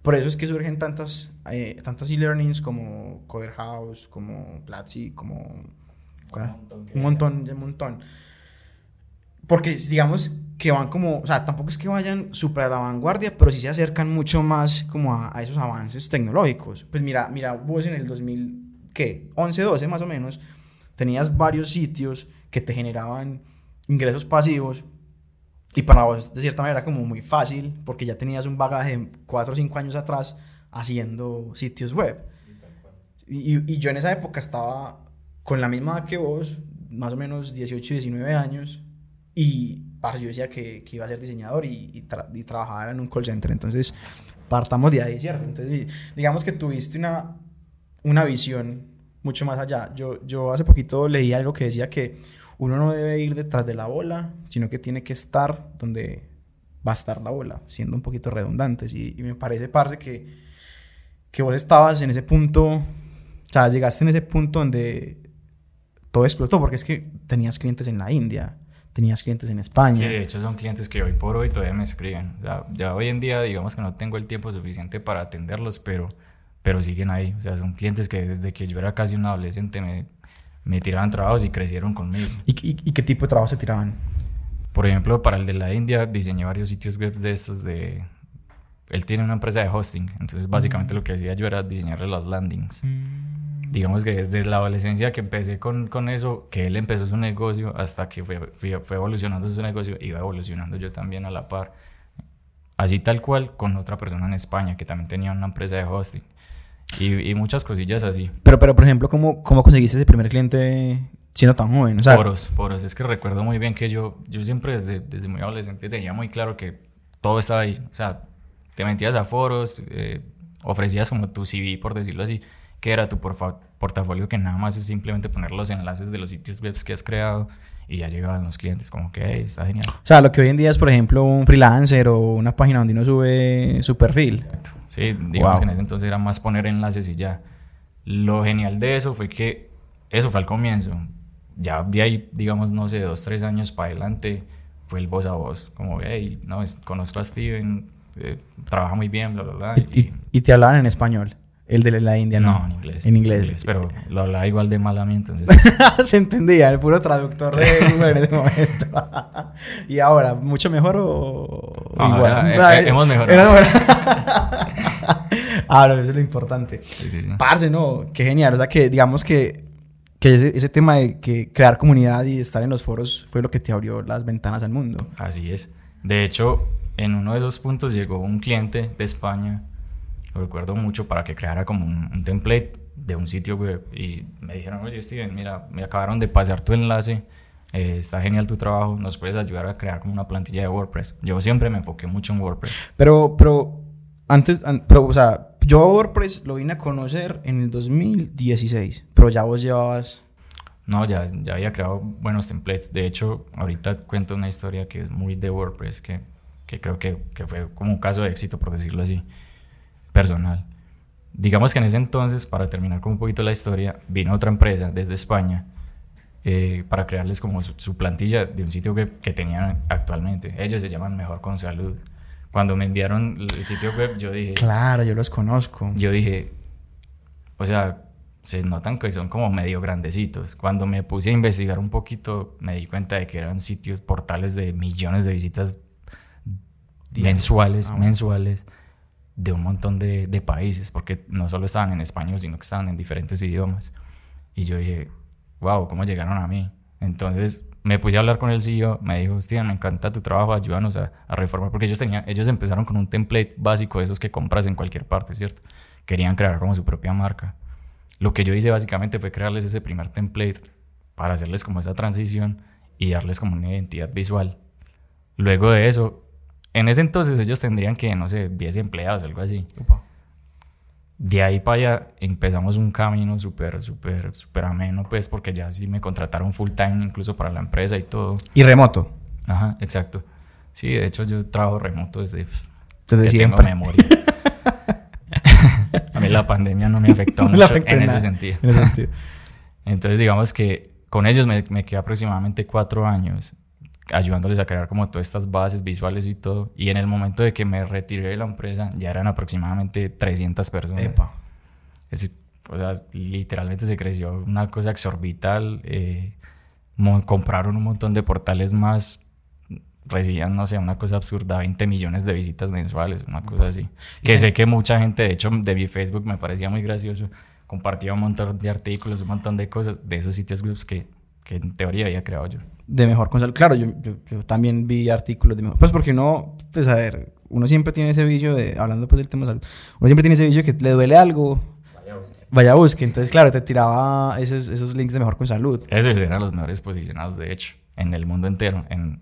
Por eso es que surgen tantas, eh, tantas e-learnings como Coder House, como Platzi, como... Un montón, un montón. Porque digamos que van como, o sea, tampoco es que vayan súper a la vanguardia, pero sí se acercan mucho más como a, a esos avances tecnológicos. Pues mira, mira, vos en el 2000, ¿qué? 11, 12 más o menos, tenías varios sitios que te generaban ingresos pasivos y para vos de cierta manera como muy fácil porque ya tenías un bagaje de 4 o 5 años atrás haciendo sitios web. Y- y yo en esa época estaba con la misma edad que vos, más o menos 18, 19 años, y parce, yo decía que, que iba a ser diseñador y, y, tra- y trabajaba en un call center. Entonces, partamos de ahí, ¿cierto? Entonces, digamos que tuviste una, una visión mucho más allá. Yo, yo hace poquito leí algo que decía que uno no debe ir detrás de la bola, sino que tiene que estar donde va a estar la bola, siendo un poquito redundantes. Y, y me parece, parce, que, que vos estabas en ese punto, o sea, llegaste en ese punto donde todo explotó, porque es que tenías clientes en la India, tenías clientes en Sí, España. de hecho son clientes que hoy por hoy todavía me escriben. O sea, ya hoy en día digamos que no tengo el tiempo suficiente para atenderlos, pero, pero siguen ahí. O sea, son clientes que desde que yo era casi un adolescente me, me tiraban trabajos y crecieron conmigo. ¿Y, y, y qué tipo de trabajo se tiraban? Por ejemplo, para el de la India diseñé varios sitios web de estos de... Él tiene una empresa de hosting, entonces básicamente lo que hacía yo era diseñarle las landings. Digamos que desde la adolescencia que empecé con, con eso, que él empezó su negocio, hasta que fue, fue, fue evolucionando su negocio, iba evolucionando yo también a la par. Así tal cual con otra persona en España que también tenía una empresa de hosting. Y, y muchas cosillas así. Pero, pero por ejemplo, ¿cómo, ¿cómo conseguiste ese primer cliente siendo tan joven? O sea, Foros, foros. Es que recuerdo muy bien que yo, yo siempre desde, desde muy adolescente tenía muy claro que todo estaba ahí. O sea, te metías a foros, eh, ofrecías como tu CV, por decirlo así, que era tu portafolio, que nada más es simplemente poner los enlaces de los sitios web que has creado y ya llegaban los clientes, como que "Hey, está genial. O sea, lo que hoy en día es, por ejemplo, un freelancer o una página donde uno sube su perfil. Sí, digamos Wow. que en ese entonces era más poner enlaces y ya. Lo genial de eso fue que eso fue al comienzo. Ya de ahí, digamos, no sé, dos, tres años para adelante, fue el voz a voz. Como, hey, no, es- conozco a Steven, eh, trabaja muy bien, bla, bla, bla. Y, y- y te hablaban en español. El de la India, ¿no? no, en inglés. En inglés. Pero lo hablaba igual de mal a mí, entonces. <laughs> Se entendía, el puro traductor de Google en ese momento. <laughs> y ahora, ¿mucho mejor o No, igual? eh, hemos mejorado. <laughs> Ahora, eso es lo importante. sí, sí, sí. Parce, no, qué genial. O sea, que digamos que, que ese, ese tema de que crear comunidad y estar en los foros fue lo que te abrió las ventanas al mundo. Así es. De hecho, en uno de esos puntos llegó un cliente de España, lo recuerdo mucho, para que creara como un, un template de un sitio web. Y me dijeron, oye, Steven, mira, me acabaron de pasar tu enlace, eh, está genial tu trabajo, nos puedes ayudar a crear como una plantilla de WordPress. Yo siempre me enfoqué mucho en WordPress. Pero, pero, antes, an- pero, o sea, yo a WordPress lo vine a conocer en el 2016, pero ya vos llevabas... No, ya, ya había creado buenos templates. De hecho, ahorita cuento una historia que es muy de WordPress, que, que creo que, que fue como un caso de éxito, por decirlo así, personal. Digamos que en ese entonces, para terminar con un poquito la historia, vino otra empresa desde España eh, para crearles como su, su plantilla de un sitio web que tenían actualmente. Ellos se llaman Mejor con Salud. Cuando me enviaron el sitio web, yo dije, Claro, yo los conozco. yo dije, o sea, se notan que son como medio grandecitos. Cuando me puse a investigar un poquito, me di cuenta de que eran sitios, portales de millones de visitas mensuales, Ah, bueno. mensuales. De un montón de, de países, porque no solo estaban en español, sino que estaban en diferentes idiomas. Y yo dije, wow, ¿cómo llegaron a mí? Entonces me puse a hablar con el CEO, me dijo, hostia, me encanta tu trabajo, ayúdanos a, a, reformar, porque ellos, tenían, ellos empezaron con un template básico de esos que compras en cualquier parte, ¿cierto? Querían crear como su propia marca. Lo que yo hice básicamente fue crearles ese primer template para hacerles como esa transición y darles como una identidad visual. Luego de eso, en ese entonces ellos tendrían que, no sé, 10 empleados, algo así. Opa. De ahí para allá empezamos un camino súper, súper, súper ameno, pues, porque ya sí me contrataron full time incluso para la empresa y todo. ¿Y remoto? Ajá, exacto. Sí, de hecho yo trabajo remoto desde, desde siempre. tengo memoria. <laughs> a mí la pandemia no me afectó <laughs> mucho en, ese sentido. en ese sentido. <laughs> Entonces digamos que con ellos me, me quedé aproximadamente cuatro años ayudándoles a crear como todas estas bases visuales y todo. Y en el momento de que me retiré de la empresa, ya eran aproximadamente 300 personas. Epa. Es, o sea, literalmente se creció una cosa exorbital. Eh, compraron un montón de portales más. Recibían, no sé, una cosa absurda, 20 millones de visitas mensuales, una cosa así. Que sé que mucha gente, de hecho, de mi Facebook me parecía muy gracioso. Compartía un montón de artículos, un montón de cosas de esos sitios web que, que en teoría había creado yo de mejor con salud. Claro, yo, yo, también vi artículos de mejor. Pues porque uno, pues a ver, uno siempre tiene ese vicio de, hablando pues del tema de salud, uno siempre tiene ese vicio que le duele algo. Vaya a busque. Vaya a busque. Entonces, claro, te tiraba esos, esos links de mejor con salud. Esos eran los mejores posicionados, de hecho, en el mundo entero, en,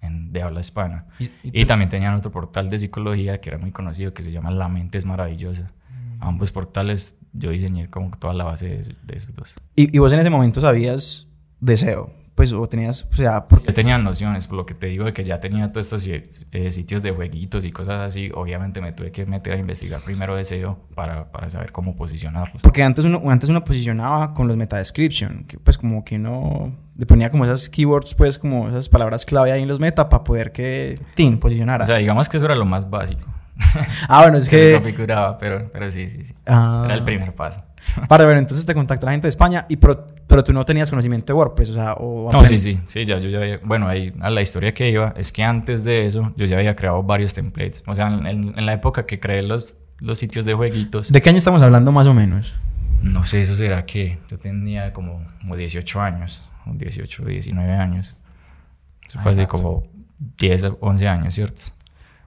en de habla hispana. Y, y, también tenían otro portal de psicología que era muy conocido que se llama La Mente es Maravillosa. Mm. Ambos portales yo diseñé como toda la base de, de esos dos. ¿Y, ¿Y vos en ese momento sabías deseo? Pues o tenías, o sea... Porque... Yo tenía nociones, por lo que te digo de que ya tenía todos estos eh, sitios de jueguitos y cosas así, obviamente me tuve que meter a investigar primero SEO para, para saber cómo posicionarlos. Porque antes uno, antes uno posicionaba con los meta description, que pues como que uno le ponía como esas keywords, pues como esas palabras clave ahí en los meta para poder que, tin, posicionara. O sea, digamos que eso era lo más básico. ah, bueno, es <laughs> que... No figuraba, pero, pero sí, sí, sí. Ah. Era el primer paso. <laughs> Para ver, entonces te contactó la gente de España, y pero, pero tú no tenías conocimiento de WordPress, o sea, o No, sí, sí, sí, ya, yo ya había, bueno, ahí a la historia que iba es que antes de eso yo ya había creado varios templates, o sea, en, en, la época que creé los, los sitios de jueguitos. ¿De qué año estamos hablando más o menos? No sé, eso será que yo tenía como, como 18 años, 18, 19 años. Eso fue hace como 10, 11 años, ¿cierto?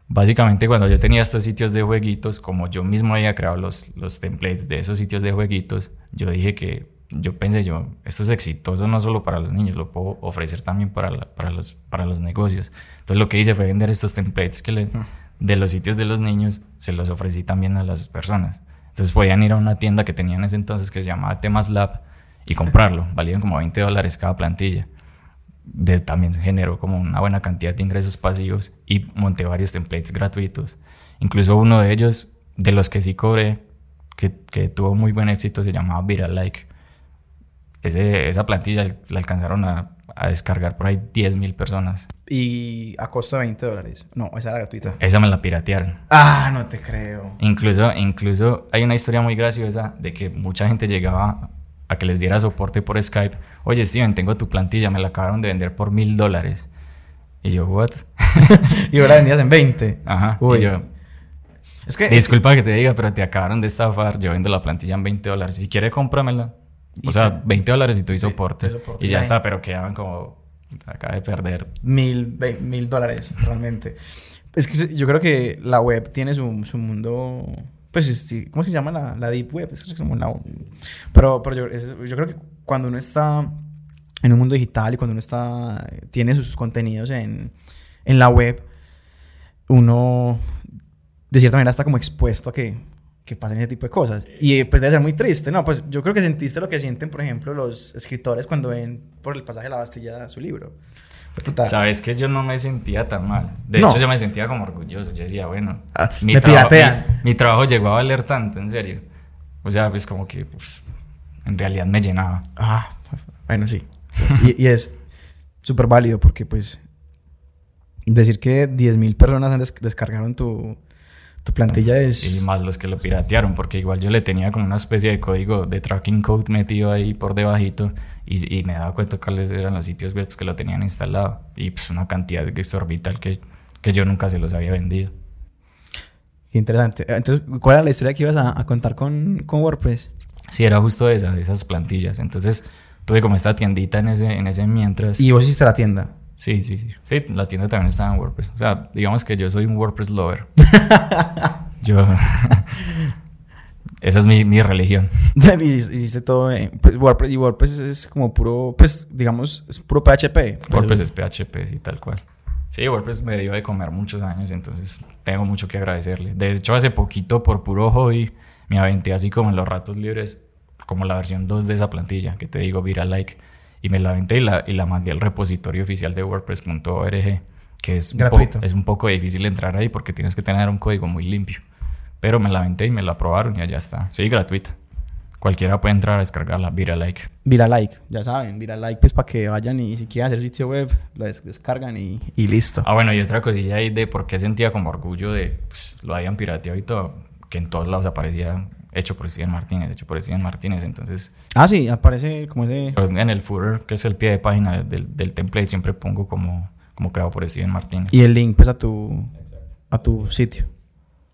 Básicamente cuando yo tenía estos sitios de jueguitos, como yo mismo había creado los, los templates de esos sitios de jueguitos, yo dije que, yo pensé yo, esto es exitoso no solo para los niños, lo puedo ofrecer también para, para, los, para los negocios. Entonces lo que hice fue vender estos templates que le, de los sitios de los niños, se los ofrecí también a las personas. Entonces podían ir a una tienda que tenían en ese entonces que se llamaba Temas Lab y comprarlo. Valían como 20 dólares cada plantilla de, también generó como una buena cantidad de ingresos pasivos y monté varios templates gratuitos. Incluso uno de ellos, de los que sí cobré, que, que tuvo muy buen éxito, se llamaba Viral Like. Ese, esa plantilla la alcanzaron a, a descargar por ahí 10 mil personas. ¿Y a costo de 20 dólares? No, esa era gratuita. Esa me la piratearon. Ah, no te creo. Incluso, incluso hay una historia muy graciosa de que mucha gente llegaba a que les diera soporte por Skype. Oye, Steven, tengo tu plantilla, me la acabaron de vender por mil dólares. Y yo, ¿what? <laughs> y ahora vendías en 20. Ajá. Y yo, es que, disculpa que te diga, pero te acabaron de estafar. Yo vendo la plantilla en 20 dólares. Si quieres, cómpramela. O sea, 20 dólares y tú y soporte. Y ya está, pero quedaban como. Acaba de perder. Mil, mil dólares, realmente. es que yo creo que la web tiene su, su mundo pues, ¿cómo se llama la, la Deep Web? Es como la, pero, pero yo, yo, creo que cuando uno está en un mundo digital y cuando uno está, tiene sus contenidos en, en la web, uno de cierta manera está como expuesto a que, que pasen ese tipo de cosas. Y pues debe ser muy triste, ¿no? Pues yo creo que sentiste lo que sienten, por ejemplo, los escritores cuando ven por el pasaje de la Bastilla su libro. Sabes que yo no me sentía tan mal. De hecho, yo me sentía como orgulloso. Yo decía, bueno, ah, mi, me trabajo, mi, trabajo llegó a valer tanto, en serio. O sea, pues como que pues, en realidad me llenaba. Ah, bueno, sí. y, es súper válido porque, pues, decir que 10.000 personas descargaron tu, tu plantilla es... Y más los que lo piratearon, porque igual yo le tenía como una especie de código de tracking code metido ahí por debajito y, y, me daba cuenta cuáles eran los sitios web que lo tenían instalado y pues una cantidad exorbital que, que yo nunca se los había vendido. Qué interesante. Entonces, ¿cuál era la historia que ibas a, a contar con, con WordPress? Sí, era justo esa, de esas plantillas. Entonces, tuve como esta tiendita en ese, en ese mientras. ¿Y vos hiciste la tienda? Sí, sí, sí. Sí, la tienda también estaba en WordPress. O sea, digamos que yo soy un WordPress lover. <laughs> yo... <laughs> Esa es mi, mi religión. <laughs> Hiciste todo en pues, WordPress. Y WordPress es como puro, pues, digamos, es puro PHP. WordPress es PHP, sí, tal cual. Sí, WordPress me dio de comer muchos años, entonces tengo mucho que agradecerle. De hecho, hace poquito, por puro hobby, me aventé así como en los ratos libres, como la versión 2 de esa plantilla, que te digo, Viral Like. Y me la aventé y la, y la mandé al repositorio oficial de WordPress.org, que es Gratuito. es un poco difícil entrar ahí porque tienes que tener un código muy limpio. Pero me la aventé y me la aprobaron y allá está. Sí, gratuita. Cualquiera puede entrar a descargarla, Vira Like. Vira Like, ya saben, Vira Like, pues para que vayan y si quieren hacer sitio web, lo des descargan y, y, listo. Ah, bueno, y otra cosilla ahí de por qué sentía como orgullo de pues, lo hayan pirateado y todo, que en todos lados aparecía hecho por Steven Martínez, hecho por Steven Martínez, entonces... Ah, sí, aparece como ese... En el footer, que es el pie de página del, del template, siempre pongo como, como creado por Steven Martínez. Y el link, pues, a tu, a tu sitio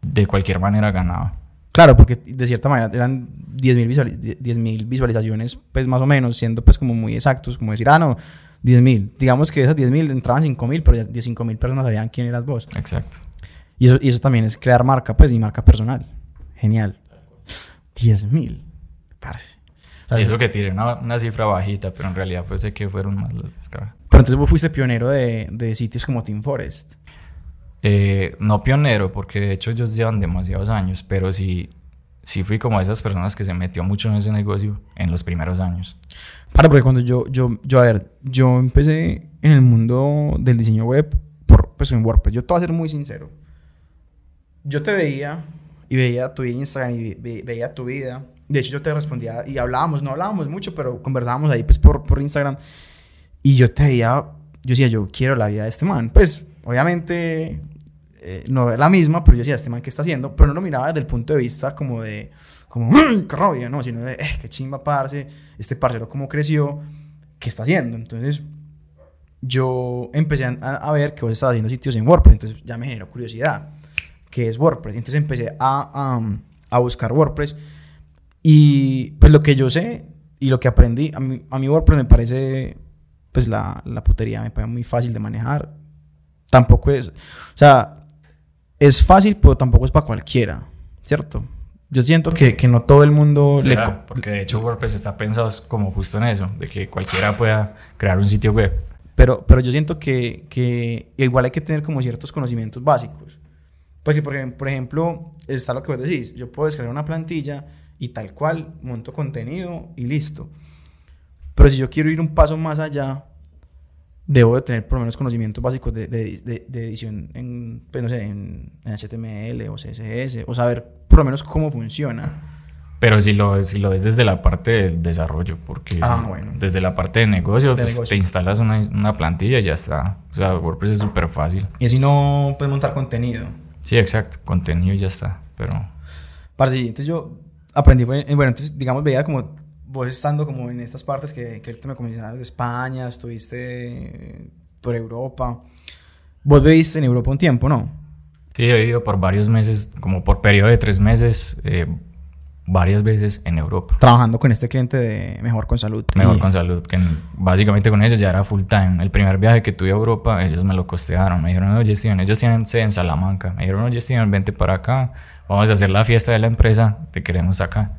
de cualquier manera ganaba. Claro, porque de cierta manera eran 10.000 visualiz 10 visualizaciones, pues más o menos, siendo pues como muy exactos, como decir, ah, no, 10.000. Digamos que esas 10.000 entraban 5.000, pero ya 5.000 personas sabían quién eras vos. Exacto. Y eso, y eso también es crear marca, pues, y marca personal. Genial. 10.000. Parece. O sea, eso que tiré una, una, cifra bajita, pero en realidad fue sé que fueron más las descargas. Pero entonces vos fuiste pionero de, de sitios como Team Forest. Eh, no pionero, porque de hecho ellos llevan demasiados años, pero sí, sí fui como de esas personas que se metió mucho en ese negocio en los primeros años. Para, porque cuando yo, yo, yo, a ver, yo empecé en el mundo del diseño web, por, pues en WordPress, yo te voy a ser muy sincero. Yo te veía y veía tu Instagram y ve, veía tu vida. De hecho, yo te respondía y hablábamos, no hablábamos mucho, pero conversábamos ahí pues por, por Instagram. Y yo te veía, yo decía, yo quiero la vida de este man. Pues, obviamente, eh, no es la misma, pero yo decía, este man, ¿qué está haciendo? Pero no lo miraba desde el punto de vista como de, como, ¡qué rabia! No, sino de, eh, qué chimba, parce, este parcero cómo creció, ¿qué está haciendo? Entonces, yo empecé a, a ver que vos estabas haciendo sitios en WordPress, entonces ya me generó curiosidad, ¿qué es WordPress? Entonces empecé a, um, a buscar WordPress y pues lo que yo sé y lo que aprendí, a mí, a mí WordPress me parece, pues la, la putería, me parece muy fácil de manejar. Tampoco es, o sea, es fácil, pero tampoco es para cualquiera, ¿cierto? Yo siento que, que no todo el mundo le... Porque de hecho WordPress está pensado como justo en eso, de que cualquiera pueda crear un sitio web. Pero, pero yo siento que, que igual hay que tener como ciertos conocimientos básicos. Porque, por ejemplo, por ejemplo, está lo que vos decís, yo puedo descargar una plantilla y tal cual monto contenido y listo. Pero si yo quiero ir un paso más allá, debo de tener por lo menos conocimientos básicos de, de, de, de edición en, pues no sé, en, en, HTML o CSS, o saber por lo menos cómo funciona. Pero si lo, si lo ves desde la parte del desarrollo, porque ah, si, bueno. desde la parte de negocio, pues negocio. te instalas una, una, plantilla y ya está. O sea, WordPress es súper fácil. Y así no puedes montar contenido. Sí, exacto. Contenido y ya está. Pero... Para sí, entonces yo aprendí, bueno, entonces digamos veía como vos estando como en estas partes que, que ahorita me mencionabas de España, estuviste por Europa. Vos viviste en Europa un tiempo, ¿no? Sí, he vivido por varios meses, como por periodo de tres meses, eh, varias veces en Europa. Trabajando con este cliente de Mejor con Salud. Mejor y... con Salud, que básicamente con ellos ya era full time. El primer viaje que tuve a Europa, ellos me lo costearon. Me dijeron, oye, Steven, ellos tienen sede en Salamanca. Me dijeron, oye, Steven, vente para acá. Vamos a hacer la fiesta de la empresa. Te queremos acá.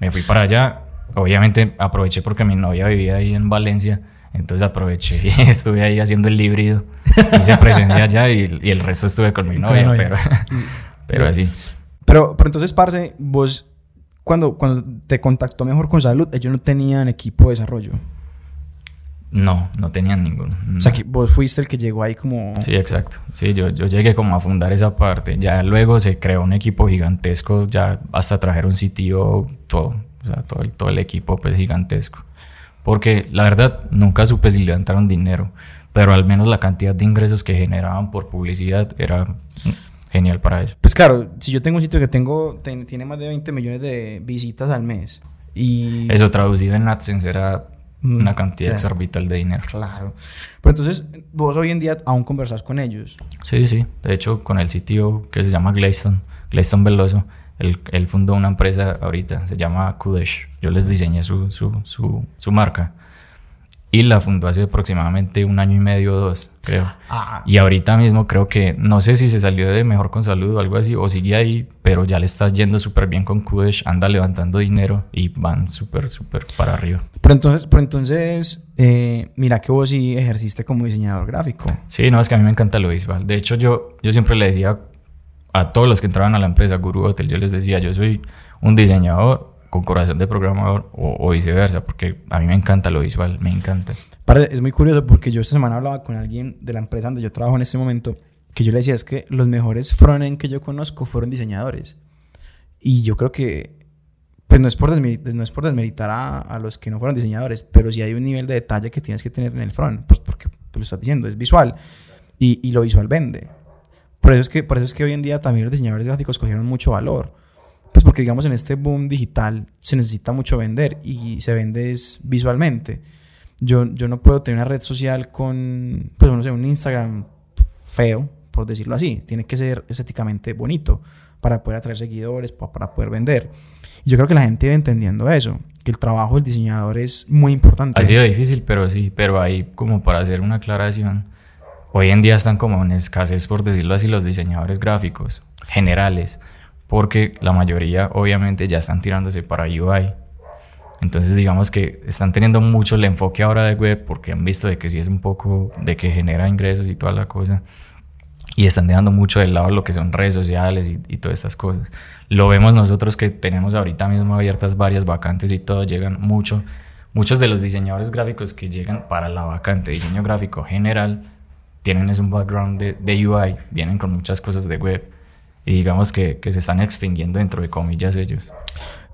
Me fui para allá obviamente aproveché porque mi novia vivía ahí en Valencia, entonces aproveché y <laughs> estuve ahí haciendo el híbrido, hice presencia allá y, y, el resto estuve con mi novia, con pero, <laughs> pero así. Pero, pero entonces, Parce, vos, cuando, cuando te contactó Mejor con Salud, ellos no tenían equipo de desarrollo. No, no tenían ninguno. No. O sea, que vos fuiste el que llegó ahí como... Sí, exacto. Sí, yo, yo llegué como a fundar esa parte. Ya luego se creó un equipo gigantesco, ya hasta trajeron sitio, todo. O sea, todo el, todo el equipo pues gigantesco. Porque la verdad nunca supe si levantaron dinero, pero al menos la cantidad de ingresos que generaban por publicidad era genial para eso. Pues claro, si yo tengo un sitio que tengo ten, tiene más de 20 millones de visitas al mes y... Eso traducido en AdSense era una cantidad claro. exorbital de dinero. Claro. Pero entonces, vos hoy en día aún conversás con ellos. Sí, sí. De hecho, con el sitio que se llama Gladstone, Clayton Veloso, él, él, fundó una empresa ahorita, se llama Kudesh. Yo les diseñé su, su, su, su marca y la fundó hace aproximadamente un año y medio o dos, creo. Ah. Y ahorita mismo creo que, no sé si se salió de Mejor con Salud o algo así, o sigue ahí, pero ya le está yendo súper bien con Kudesh, anda levantando dinero y van súper, súper para arriba. Pero entonces, pero entonces eh, mira que vos sí ejerciste como diseñador gráfico. Sí, no, es que a mí me encanta lo visual. De hecho, yo, yo siempre le decía a todos los que entraban a la empresa Guru Hotel, yo les decía, yo soy un diseñador con corazón de programador o, viceversa, porque a mí me encanta lo visual, me encanta. Es muy curioso porque yo esta semana hablaba con alguien de la empresa donde yo trabajo en este momento, que yo le decía es que los mejores frontend que yo conozco fueron diseñadores. Y yo creo que, pues no es por, no es por desmeritar a, los que no fueron diseñadores, pero sí hay un nivel de detalle que tienes que tener en el front, pues porque pues, lo estás diciendo, es visual. Y, y, lo visual vende. Por eso, es que, por eso es que hoy en día también los diseñadores gráficos cogieron mucho valor pues porque digamos en este boom digital se necesita mucho vender y se vende es visualmente. Yo, yo no puedo tener una red social con, pues no sé, un Instagram feo, por decirlo así. Tiene que ser estéticamente bonito para poder atraer seguidores, para poder vender. Y yo creo que la gente va entendiendo eso, que el trabajo del diseñador es muy importante. Ha sido difícil, pero sí, pero ahí como para hacer una aclaración, hoy en día están como en escasez, por decirlo así, los diseñadores gráficos generales porque la mayoría obviamente ya están tirándose para UI. Entonces digamos que están teniendo mucho el enfoque ahora de web porque han visto de que sí es un poco de que genera ingresos y toda la cosa. Y están dejando mucho de lado lo que son redes sociales y, y todas estas cosas. Lo vemos nosotros que tenemos ahorita mismo abiertas varias vacantes y todo, llegan mucho. Muchos de los diseñadores gráficos que llegan para la vacante diseño gráfico general tienen es un background de, de UI, vienen con muchas cosas de web y digamos que, que se están extinguiendo dentro de comillas ellos.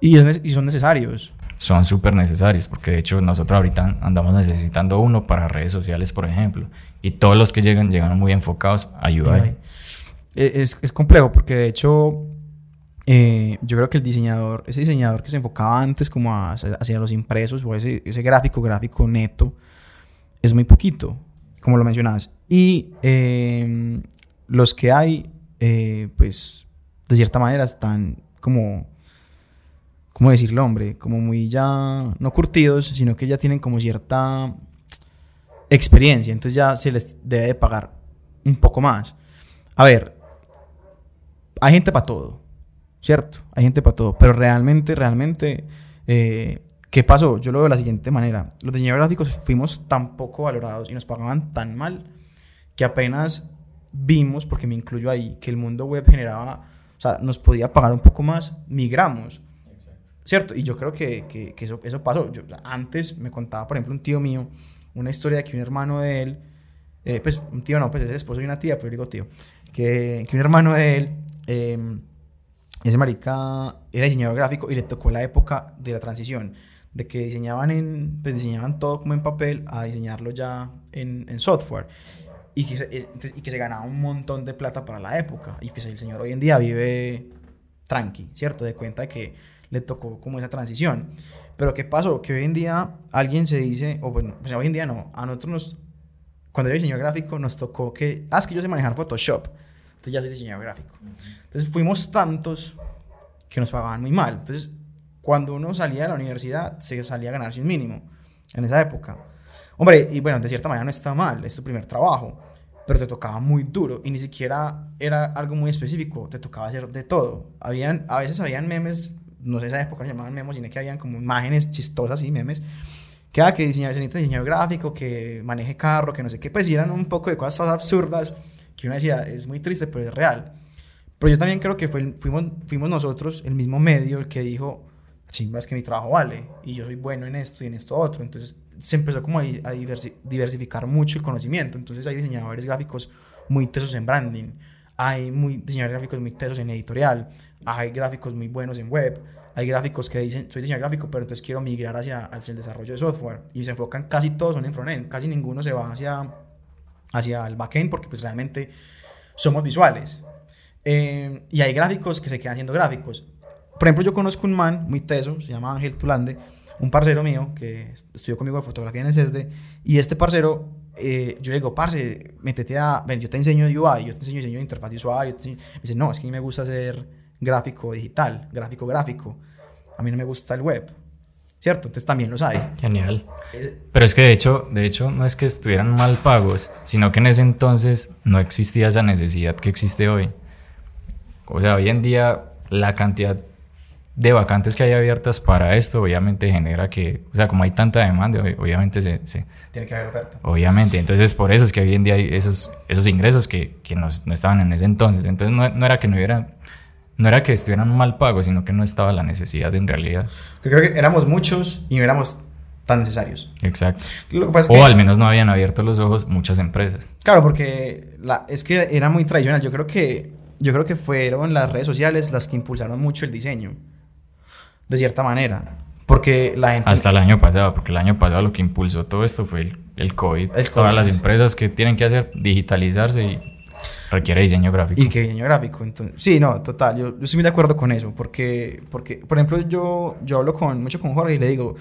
Y, y son necesarios. Son súper necesarios porque de hecho nosotros ahorita andamos necesitando uno para redes sociales, por ejemplo. Y todos los que llegan llegan muy enfocados a UI. E, es, es complejo porque de hecho eh, yo creo que el diseñador, ese diseñador que se enfocaba antes como hacia los impresos o ese, ese gráfico, gráfico neto, es muy poquito, como lo mencionabas. Y eh, los que hay eh, pues, de cierta manera están como, ¿cómo decirlo, hombre? Como muy ya, no curtidos, sino que ya tienen como cierta experiencia, entonces ya se les debe de pagar un poco más. A ver, hay gente para todo, ¿cierto? Hay gente para todo, pero realmente, realmente, eh, ¿qué pasó? Yo lo veo de la siguiente manera. Los diseñadores gráficos fuimos tan poco valorados y nos pagaban tan mal que apenas vimos, porque me incluyo ahí, que el mundo web generaba, o sea, nos podía pagar un poco más, migramos. ¿Cierto? Y yo creo que, que, eso, eso pasó. Yo, antes me contaba, por ejemplo, un tío mío, una historia de que un hermano de él, eh, pues un tío no, pues es esposo de una tía, pero yo digo tío, que, que un hermano de él, em, ese marica era diseñador gráfico y le tocó la época de la transición, de que diseñaban, en, pues diseñaban todo como en papel a diseñarlo ya en, en software y que, se, eh, y que se ganaba un montón de plata para la época. Y pues el señor hoy en día vive tranqui, ¿cierto? De cuenta de que le tocó como esa transición. Pero ¿qué pasó? Que hoy en día alguien se dice, o bueno, pues hoy en día no, a nosotros nos, cuando yo diseño gráfico nos tocó que, ah, es que yo sé manejar Photoshop, entonces ya soy diseñador gráfico. Entonces fuimos tantos que nos pagaban muy mal. Entonces, cuando uno salía de la universidad, se salía a ganarse un mínimo en esa época. Hombre, y bueno, de cierta manera no está mal, es tu primer trabajo, pero te tocaba muy duro y ni siquiera era algo muy específico, te tocaba hacer de todo. Habían, a veces habían memes, no sé, esa época se llamaban memes, sino que habían como imágenes chistosas y memes, que era que diseñador, se diseñador gráfico, que maneje carro, que no sé qué, pues eran un poco de cosas absurdas que uno decía, es muy triste, pero es real. Pero yo también creo que fue, fuimos, fuimos nosotros, el mismo medio, el que dijo, chimba, es que mi trabajo vale y yo soy bueno en esto y en esto otro. Entonces se empezó como a, diversificar mucho el conocimiento. Entonces hay diseñadores gráficos muy tesos en branding, hay muy, diseñadores gráficos muy tesos en editorial, hay gráficos muy buenos en web, hay gráficos que dicen, soy diseñador gráfico, pero entonces quiero migrar hacia, hacia el desarrollo de software. Y se enfocan, casi todos son en frontend, casi ninguno se va hacia, hacia el backend porque pues realmente somos visuales. Eh, y hay gráficos que se quedan siendo gráficos. Por ejemplo, yo conozco un man muy teso, se llama Ángel Tulande, un parcero mío que estudió conmigo de fotografía en el CESDE, y este parcero, eh, yo le digo, parce, métete a, ven, yo te enseño UI, yo te enseño diseño de interfaz de usuario, dice, no, es que a mí me gusta hacer gráfico digital, gráfico gráfico. A mí no me gusta el web. ¿Cierto? Entonces también los hay. Genial. Pero es que de hecho, de hecho no es que estuvieran mal pagos, sino que en ese entonces no existía esa necesidad que existe hoy. O sea, hoy en día la cantidad de vacantes que hay abiertas para esto, obviamente genera que, o sea, como hay tanta demanda, obviamente se... Tiene que haber oferta. Obviamente, entonces por eso es que hoy en día hay esos, esos ingresos que, que no, no, estaban en ese entonces. Entonces no, no, era que no hubiera... No era que estuvieran mal pagos, sino que no estaba la necesidad en realidad. creo que éramos muchos y no éramos tan necesarios. Exacto. o al menos no habían abierto los ojos muchas empresas. Claro, porque la, es que era muy tradicional. Yo creo que yo creo que fueron las redes sociales las que impulsaron mucho el diseño de cierta manera. Porque la gente... Hasta el año pasado, porque el año pasado lo que impulsó todo esto fue el, el, COVID. Todas las empresas que tienen que hacer digitalizarse y requiere diseño gráfico. Y que diseño gráfico. Entonces, sí, no, total. Yo, yo estoy muy de acuerdo con eso. Porque, porque por ejemplo, yo, yo hablo con, mucho con Jorge y le digo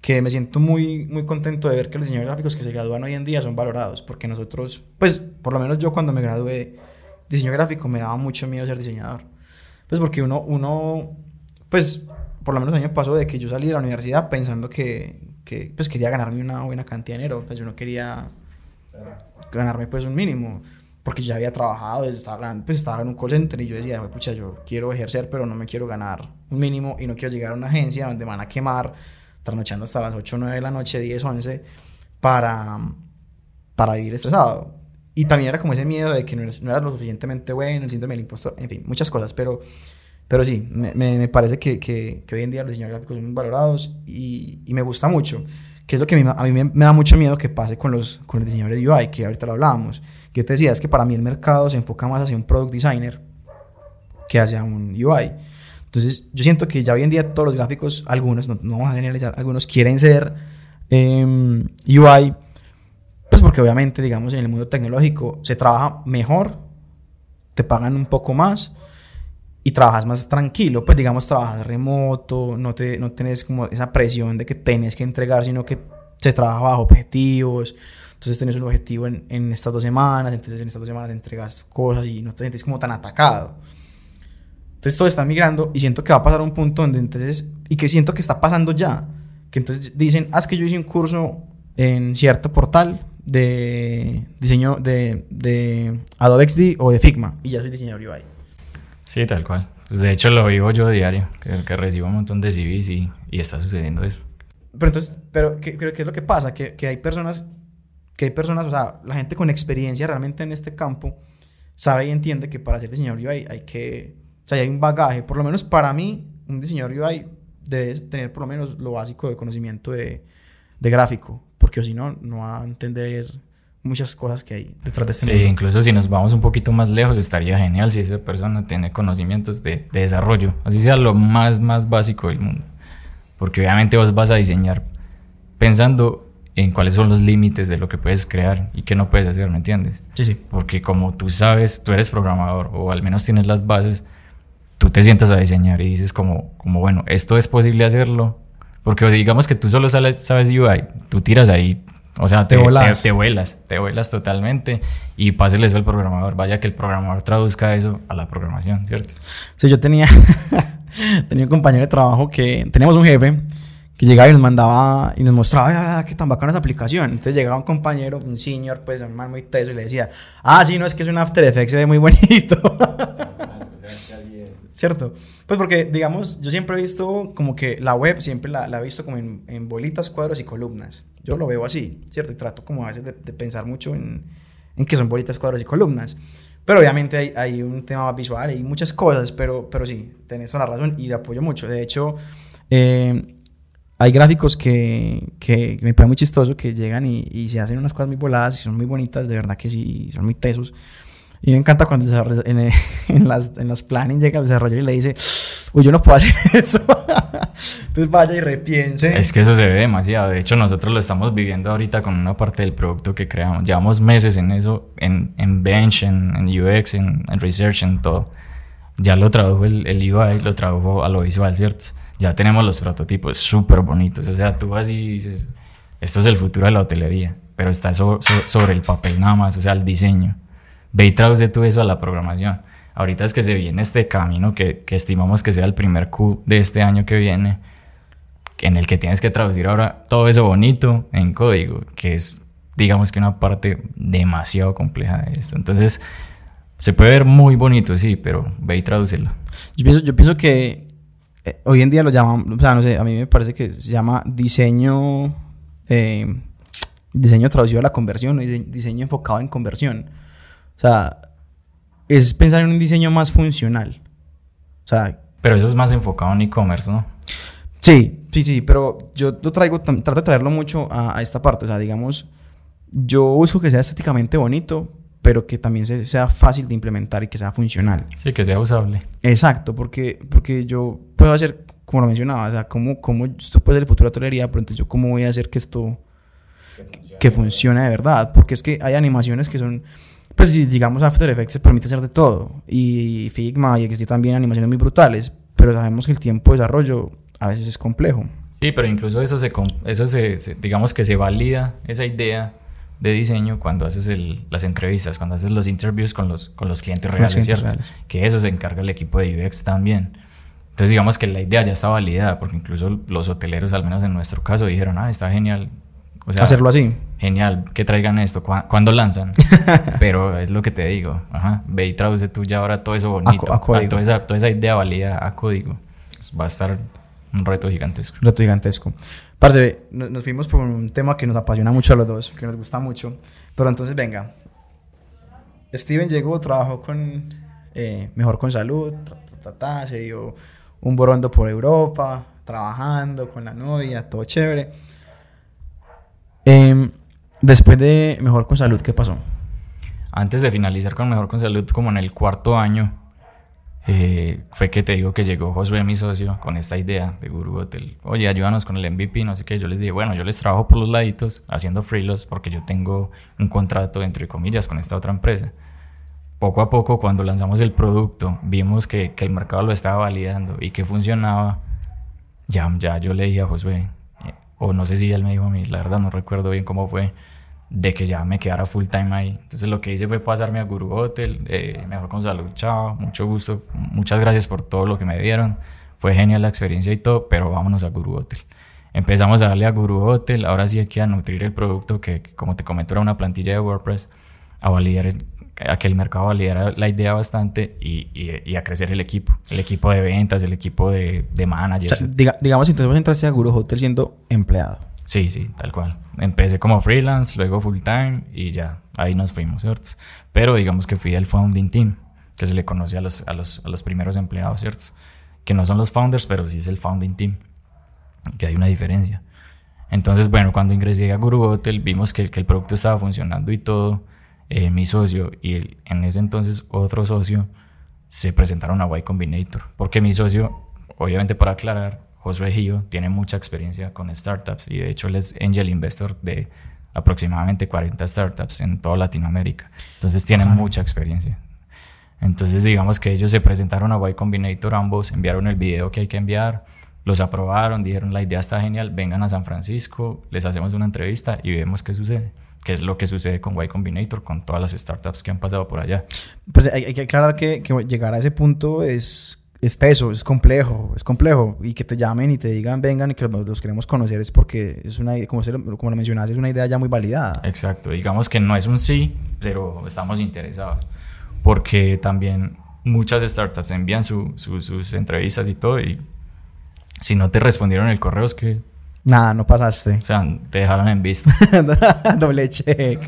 que me siento muy, muy contento de ver que los diseñadores gráficos que se gradúan hoy en día son valorados. Porque nosotros, pues, por lo menos yo cuando me gradué diseño gráfico me daba mucho miedo ser diseñador. Pues porque uno, uno pues por lo menos año pasó de que yo salí de la universidad pensando que, que pues quería ganarme una buena cantidad de dinero, pues yo no quería ganarme pues un mínimo, porque ya había trabajado, estaba, pues estaba en un call center y yo decía, pucha, yo quiero ejercer, pero no me quiero ganar un mínimo y no quiero llegar a una agencia donde me van a quemar, trasnochando hasta las 8 o 9 de la noche, 10, 11, para, para vivir estresado. Y también era como ese miedo de que no, no era lo suficientemente bueno, el síndrome del impostor, en fin, muchas cosas, pero pero sí, me, me, parece que, que, hoy en día los diseñadores gráficos son muy valorados y, y, me gusta mucho. Que es lo que a mí, a mí me, da mucho miedo que pase con los, con los diseñadores de UI, que ahorita lo hablábamos. Que yo te decía, es que para mí el mercado se enfoca más hacia un product designer que hacia un UI. Entonces, yo siento que ya hoy en día todos los gráficos, algunos, no, vamos a generalizar, algunos quieren ser em, UI, pues porque obviamente, digamos, en el mundo tecnológico se trabaja mejor, te pagan un poco más y trabajas más tranquilo, pues digamos trabajas remoto, no, te, no tienes como esa presión de que tienes que entregar, sino que se trabaja bajo objetivos, entonces tienes un objetivo en, en estas dos semanas, entonces en estas dos semanas entregas cosas y no te sientes como tan atacado. Entonces todo está migrando y siento que va a pasar un punto donde entonces, y que siento que está pasando ya, que entonces dicen, haz que yo hice un curso en cierto portal de diseño de, de Adobe XD o de Figma y ya soy diseñador UI. Sí, tal cual. Pues de hecho lo vivo yo diario, que, recibo un montón de CVs y, y, está sucediendo eso. Pero entonces, pero ¿qué, qué es lo que pasa? Que, que, hay personas, que hay personas, o sea, la gente con experiencia realmente en este campo sabe y entiende que para ser diseñador UI hay que, o sea, hay un bagaje, por lo menos para mí, un diseñador UI debe tener por lo menos lo básico de conocimiento de, de gráfico, porque si no, no va a entender muchas cosas que hay detrás de este sí, incluso si nos vamos un poquito más lejos, estaría genial si esa persona tiene conocimientos de, de, desarrollo, así sea lo más, más básico del mundo. Porque obviamente vos vas a diseñar pensando en cuáles son los límites de lo que puedes crear y qué no puedes hacer, ¿me entiendes? Sí, sí. Porque como tú sabes, tú eres programador o al menos tienes las bases, tú te sientas a diseñar y dices como, como bueno, esto es posible hacerlo. Porque digamos que tú solo sabes, sabes UI, tú tiras ahí o sea, te, te, vuelas. te, vuelas, totalmente y páseles eso al programador. Vaya que el programador traduzca eso a la programación, ¿cierto? Sí, yo tenía, <laughs> tenía un compañero de trabajo que teníamos un jefe que llegaba y nos mandaba y nos mostraba ah, qué tan bacana esa aplicación. Entonces llegaba un compañero, un senior, pues un man muy teso y le decía, ah, sí, no, es que es un After Effects, se ve muy <laughs> bonito. ¿Cierto? Pues porque, digamos, yo siempre he visto como que la web siempre la, la he visto como en, en bolitas, cuadros y columnas. Yo lo veo así, ¿cierto? Y trato como a veces de, pensar mucho en, en, que son bolitas, cuadros y columnas. Pero obviamente hay, hay un tema más visual, hay muchas cosas, pero, pero sí, tenés toda la razón y le apoyo mucho. De hecho, eh, hay gráficos que, que, me parece muy chistoso que llegan y, y, se hacen unas cosas muy voladas y son muy bonitas, de verdad que sí, son muy tesos. Y me encanta cuando en, <laughs> en, las, en las planning llega el desarrollador y le dice, uy, yo no puedo hacer <laughs> eso. Entonces vaya y repiense. Es que eso se ve demasiado. De hecho, nosotros lo estamos viviendo ahorita con una parte del producto que creamos. Llevamos meses en eso, en, en Bench, en, en UX, en, en, Research, en todo. Ya lo tradujo el, el UI, lo tradujo a lo visual, ¿cierto? Ya tenemos los prototipos súper bonitos. O sea, tú vas y dices, esto es el futuro de la hotelería. Pero está sobre el papel nada más, o sea, el diseño. Ve y traduce tú eso a la programación Ahorita es que se viene este camino que, que estimamos que sea el primer Q de este año que viene, en el que tienes que traducir ahora todo eso bonito en código, que es, digamos que una parte demasiado compleja de esto. Entonces, se puede ver muy bonito, sí, pero ve y tradúcelo. Yo pienso, yo pienso que eh, hoy en día lo llaman, o sea, no sé, a mí me parece que se llama diseño, eh, diseño traducido a la conversión, diseño enfocado en conversión. O sea, es pensar en un diseño más funcional. O sea, Pero eso es más enfocado en e-commerce, ¿no? Sí, sí, sí, pero yo lo traigo, trato de traerlo mucho a, a esta parte. O sea, digamos, yo busco que sea estéticamente bonito, pero que también se- sea fácil de implementar y que sea funcional. Sí, que sea usable. Exacto, porque, porque yo puedo hacer, como lo mencionaba, o sea, como, como esto puede ser el futuro de la tolería, pero entonces yo cómo voy a hacer que esto que funcione de verdad, porque es que hay animaciones que son, pues si digamos After Effects permite hacer de todo, y Figma y XD también animaciones muy brutales, pero sabemos que el tiempo de desarrollo a veces es complejo. Sí, pero incluso eso se, eso se, se- digamos que se valida esa idea de diseño cuando haces el- las entrevistas, cuando haces los interviews con los, con los clientes Con los reales, clientes ¿cierto? reales. Que eso se encarga el equipo de UX también. Entonces digamos que la idea ya está validada, porque incluso los hoteleros, al menos en nuestro caso, dijeron, ah, está genial. O sea, Hacerlo así. Genial, que traigan esto, ¿Cuá- ¿cuándo lanzan? <laughs> Pero es lo que te digo, ajá, ve y traduce tú ya ahora todo eso bonito, a código. toda, esa, toda esa idea valida a código. Pues va a estar un reto gigantesco. Reto gigantesco. Parce, no- nos fuimos por un tema que nos apasiona mucho a los dos, que nos gusta mucho. Pero entonces, venga. Steven llegó, trabajó con eh, Mejor con Salud, ta, ta, ta, ta, se dio un borondo por Europa, trabajando con la novia, todo chévere. Em, después de Mejor con Salud, ¿qué pasó? Antes de finalizar con Mejor con Salud, como en el cuarto año, eh, fue que te digo que llegó Josué, mi socio, con esta idea de Guru Hotel. Oye, ayúdanos con el MVP, no sé qué. Yo les dije, bueno, yo les trabajo por los laditos, haciendo freelos, porque yo tengo un contrato, entre comillas, con esta otra empresa. Poco a poco, cuando lanzamos el producto, vimos que, que el mercado lo estaba validando y que funcionaba. Ya, ya yo le dije a Josué, eh, o no sé si él me dijo a mí, la verdad no recuerdo bien cómo fue, de que ya me quedara full time ahí. Entonces lo que hice fue pasarme a Guru Hotel, eh, mejor con salud, chao, mucho gusto, muchas gracias por todo lo que me dieron, fue genial la experiencia y todo, pero vámonos a Guru Hotel. Empezamos a darle a Guru Hotel, ahora sí hay que a nutrir el producto que, como te comento era una plantilla de WordPress, a validar, a que el mercado validara la idea bastante y, y- y a crecer el equipo, el equipo de ventas, el equipo de, de O managers, sea, diga- digamos, entonces vos entraste a Guru Hotel siendo empleado. Sí, sí, tal cual. Empecé como freelance, luego full time y ya, ahí nos fuimos, ¿cierto? Pero digamos que fui el founding team, que se le conoce a los, a los, a los primeros empleados, ¿cierto? Que no son los founders, pero sí es el founding team, que hay una diferencia. Entonces, bueno, cuando ingresé a Guru Hotel, vimos que, que el producto estaba funcionando y todo. Eh, mi socio y el- en ese entonces otro socio se presentaron a Y Combinator, porque mi socio, obviamente para aclarar, Josué Gio tiene mucha experiencia con startups y de hecho él es angel investor de aproximadamente 40 startups en toda Latinoamérica. Entonces tiene Ajá. mucha experiencia. Entonces digamos que ellos se presentaron a Y Combinator ambos, enviaron el video que hay que enviar, los aprobaron, dijeron la idea está genial, vengan a San Francisco, les hacemos una entrevista y vemos qué sucede. Que es lo que sucede con Y Combinator, con todas las startups que han pasado por allá. Pues hay, hay que aclarar que, que llegar a ese punto es, es teso, es complejo, es complejo. Y que te llamen y te digan, vengan y que los, los queremos conocer es porque es una, como, se como lo mencionaste, es una idea ya muy validada. Exacto, digamos que no es un sí, pero estamos interesados. Porque también muchas startups envían su- su- sus entrevistas y todo y si no te respondieron el correo es que, Nada, no pasaste. o sea, te dejaron en visto, <laughs> Doble check.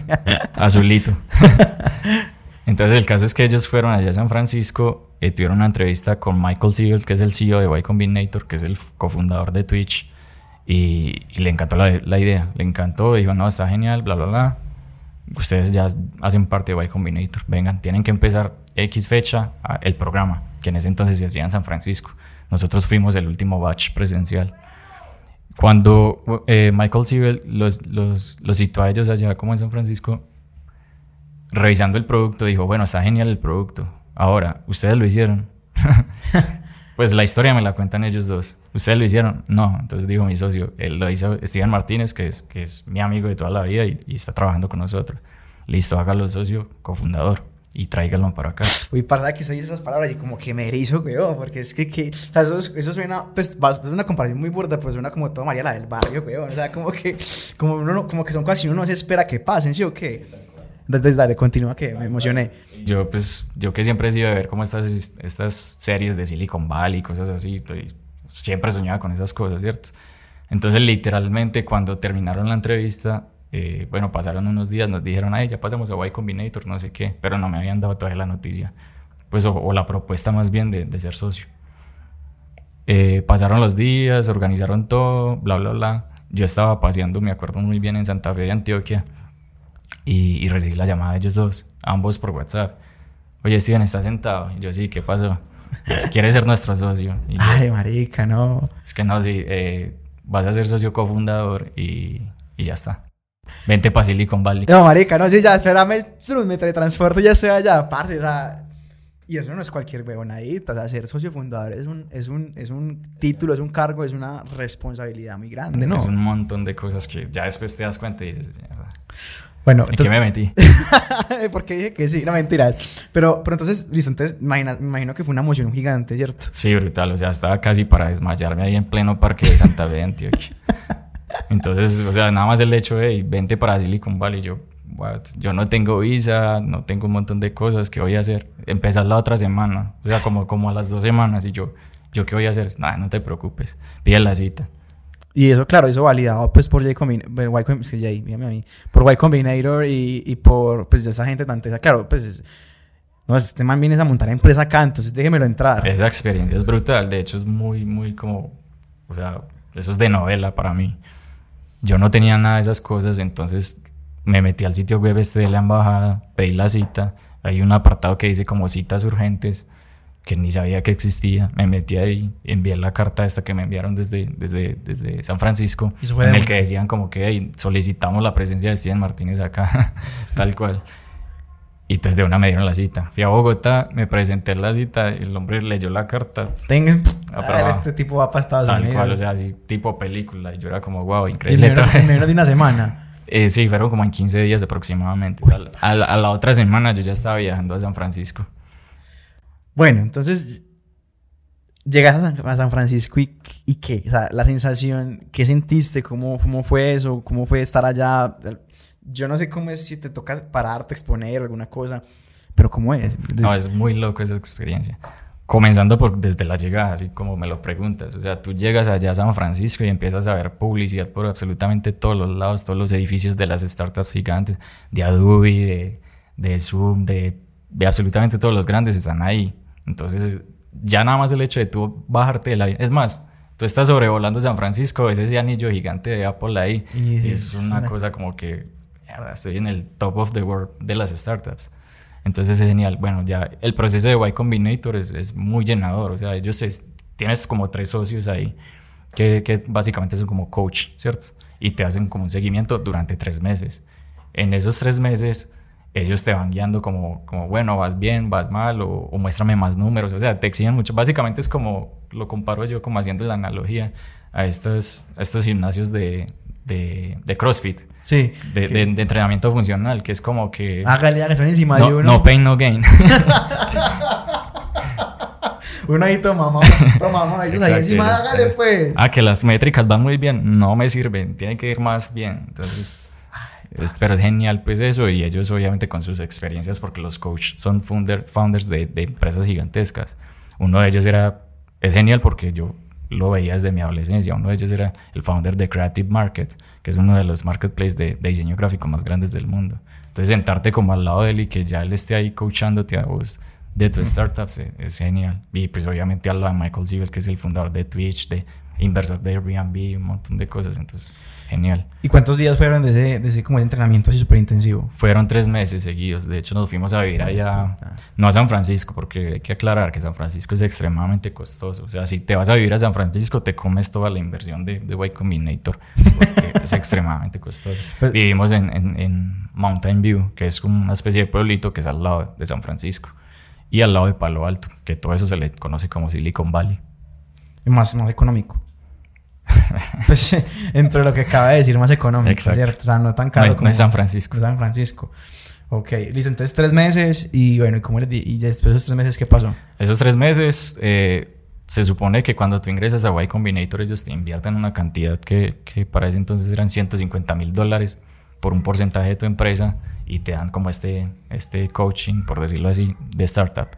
azulito. <laughs> Entonces el caso es que ellos fueron allá a San Francisco, eh, tuvieron una entrevista con Michael Siegel, que es el CEO de Y Combinator, que es el cofundador de Twitch, y, y le encantó la, la idea, le encantó, dijo, no, está genial, bla, bla, bla. Ustedes ya hacen parte de Y Combinator, vengan, tienen que empezar X fecha el programa, que en ese entonces se hacía en San Francisco. Nosotros fuimos el último batch presencial. Cuando eh, Michael Siebel los, los, los citó a ellos allá como en San Francisco, revisando el producto, dijo, bueno, está genial el producto. Ahora, ¿ustedes lo hicieron? <laughs> pues la historia me la cuentan ellos dos. ¿Ustedes lo hicieron? No. Entonces dijo mi socio, él lo hizo Steven Martínez, que es, que es mi amigo de toda la vida y, y está trabajando con nosotros. Listo, hágalo socio, cofundador. Y tráiganlo para acá. Uy, para que se dice esas palabras y como que me erizo, weón, porque es que, que o sea, eso, eso suena, pues, es una comparación muy burda, pero suena como todo María la del barrio, weón, o sea, como que, como, uno, como que son cosas que uno no se espera que pasen, ¿sí o qué? Entonces, dale, continúa que me emocioné. Yo, pues, yo que siempre he sido de ver como estas, estas series de Silicon Valley y cosas así, siempre soñaba con esas cosas, ¿cierto? Entonces, literalmente, cuando terminaron la entrevista, eh, bueno, pasaron unos días, nos dijeron, ay, ya pasamos a Y Combinator, no sé qué, pero no me habían dado todavía la noticia, pues, o, la propuesta más bien de, de ser socio. Eh, pasaron los días, organizaron todo, bla, bla, bla. Yo estaba paseando, me acuerdo muy bien, en Santa Fe de Antioquia y, y recibí la llamada de ellos dos, ambos por WhatsApp. Oye, Steven, ¿estás sentado? Y yo, sí, ¿qué pasó? ¿Quieres ser nuestro socio? Ay, marica, no. Es que no, sí, eh, vas a ser socio cofundador y, y ya está. Vente para Silicon Valley. No, marica, no, sí, ya, espérame, me teletransporto y ya estoy allá, parce, o sea... Y eso no es cualquier huevonadita, o sea, ser socio fundador es un, es, un, es un título, es un cargo, es una responsabilidad muy grande, ¿no? Es un montón de cosas que ya después te das cuenta y dices, bueno, ¿En qué me metí? <laughs> porque dije que sí, no mentira. Pero, pero entonces, listo, entonces imagina, me imagino que fue una emoción gigante, ¿cierto? Sí, brutal. O sea, estaba casi para desmayarme ahí en pleno parque de Santa Fe, Antioquia. <laughs> Entonces, o sea, nada más el hecho de vente para Silicon Valley, yo, yo no tengo visa, no tengo un montón de cosas, ¿qué voy a hacer? Empezar la otra semana, o sea, como, como a las dos semanas y yo, ¿yo qué voy a hacer? Nada, no te preocupes, pide la cita. Y eso, claro, eso validado pues por Y Combinator, por Y Combinator y, y por pues esa gente tan tesa. Claro, pues no, este man viene a montar empresa acá, entonces déjemelo entrar. Esa experiencia es brutal, de hecho es muy, muy como, o sea, eso es de novela para mí. Yo no tenía nada de esas cosas, entonces me metí al sitio web este de la embajada, pedí la cita, hay un apartado que dice como citas urgentes que ni sabía que existía. Me metí ahí, envié la carta esta que me enviaron desde, desde, desde San Francisco, en el que decían como que solicitamos la presencia de Steven Martínez acá, <laughs> tal cual. Y entonces de una me dieron la cita. Fui a Bogotá, me presenté en la cita, el hombre leyó la carta. Tengan, este tipo va para Estados tal Unidos. Cual, o sea, así, tipo película. Y yo era como, wow, increíble. En menos, de una semana. Eh, sí, fueron como en 15 días aproximadamente. a la otra semana yo ya estaba viajando a San Francisco. Bueno, entonces llegas a San, Francisco y, y, qué, o sea, la sensación, ¿qué sentiste? ¿Cómo, ¿Cómo fue eso? ¿Cómo fue estar allá? Yo no sé cómo es si te toca pararte, exponer alguna cosa, pero ¿cómo es? No, es muy loco esa experiencia. Comenzando por desde la llegada, así como me lo preguntas. O sea, tú llegas allá a San Francisco y empiezas a ver publicidad por absolutamente todos los lados, todos los edificios de las startups gigantes, de Adobe, de, de Zoom, de, de absolutamente todos los grandes están ahí. Entonces, ya nada más el hecho de tú bajarte del avión. Es más, tú estás sobrevolando San Francisco, ves ese anillo gigante de Apple ahí. Y, es, una, cosa como que, estoy en el top of the world de las startups. Entonces es genial. Bueno, ya el proceso de Y Combinator es, es muy llenador. O sea, ellos tienes como tres socios ahí que, que, básicamente son como coach, ¿cierto? Y te hacen como un seguimiento durante tres meses. En esos tres meses ellos te van guiando como, como bueno, vas bien, vas mal, o, muéstrame más números. O sea, te exigen mucho. Básicamente es como, lo comparo yo como haciendo la analogía a estos, estos gimnasios de, de, de CrossFit. Sí. De, de, entrenamiento funcional, que es como que... Hágale, hágale, encima no, de uno. No pain, no gain. <laughs> uno ahí toma, mamá, toma, mamá, ellos ahí encima, hágale pues. Ah, que las métricas van muy bien, no me sirven, tiene que ir más bien. Entonces es, pero es genial pues eso y ellos obviamente con sus experiencias porque los coaches son founder, founders de, de, empresas gigantescas. Uno de ellos era, es genial porque yo lo veía desde mi adolescencia, uno de ellos era el founder de Creative Market, que es uno de los marketplaces de, de diseño gráfico más grandes del mundo. Entonces sentarte como al lado de él y que ya él esté ahí coachándote a vos de tu startup es, es, genial. Y pues obviamente al lado de Michael Siegel, que es el fundador de Twitch, de inversor de Airbnb, un montón de cosas. Entonces Genial. ¿Y cuántos días fueron de ese, de ese como entrenamiento así súper intensivo? Fueron tres meses seguidos. De hecho, nos fuimos a vivir allá, no a San Francisco, porque hay que aclarar que San Francisco es extremadamente costoso. O sea, si te vas a vivir a San Francisco, te comes toda la inversión de, de Y Combinator, porque es <laughs> extremadamente costoso. Pues Vivimos en, en, en, Mountain View, que es una especie de pueblito que es al lado de San Francisco, y al lado de Palo Alto, que todo eso se le conoce como Silicon Valley. más, más económico. <laughs> pues entre lo que acaba de decir, más económico, ¿cierto? O sea, no tan caro como... No es San Francisco. San Francisco. Ok, listo. Entonces tres meses y bueno, ¿y, cómo les di- y después de esos tres meses qué pasó? Esos tres meses, eh, se supone que cuando tú ingresas a Y Combinator, ellos te invierten una cantidad que, que para ese entonces eran 150 mil dólares por un porcentaje de tu empresa y te dan como este, este coaching, por decirlo así, de startup.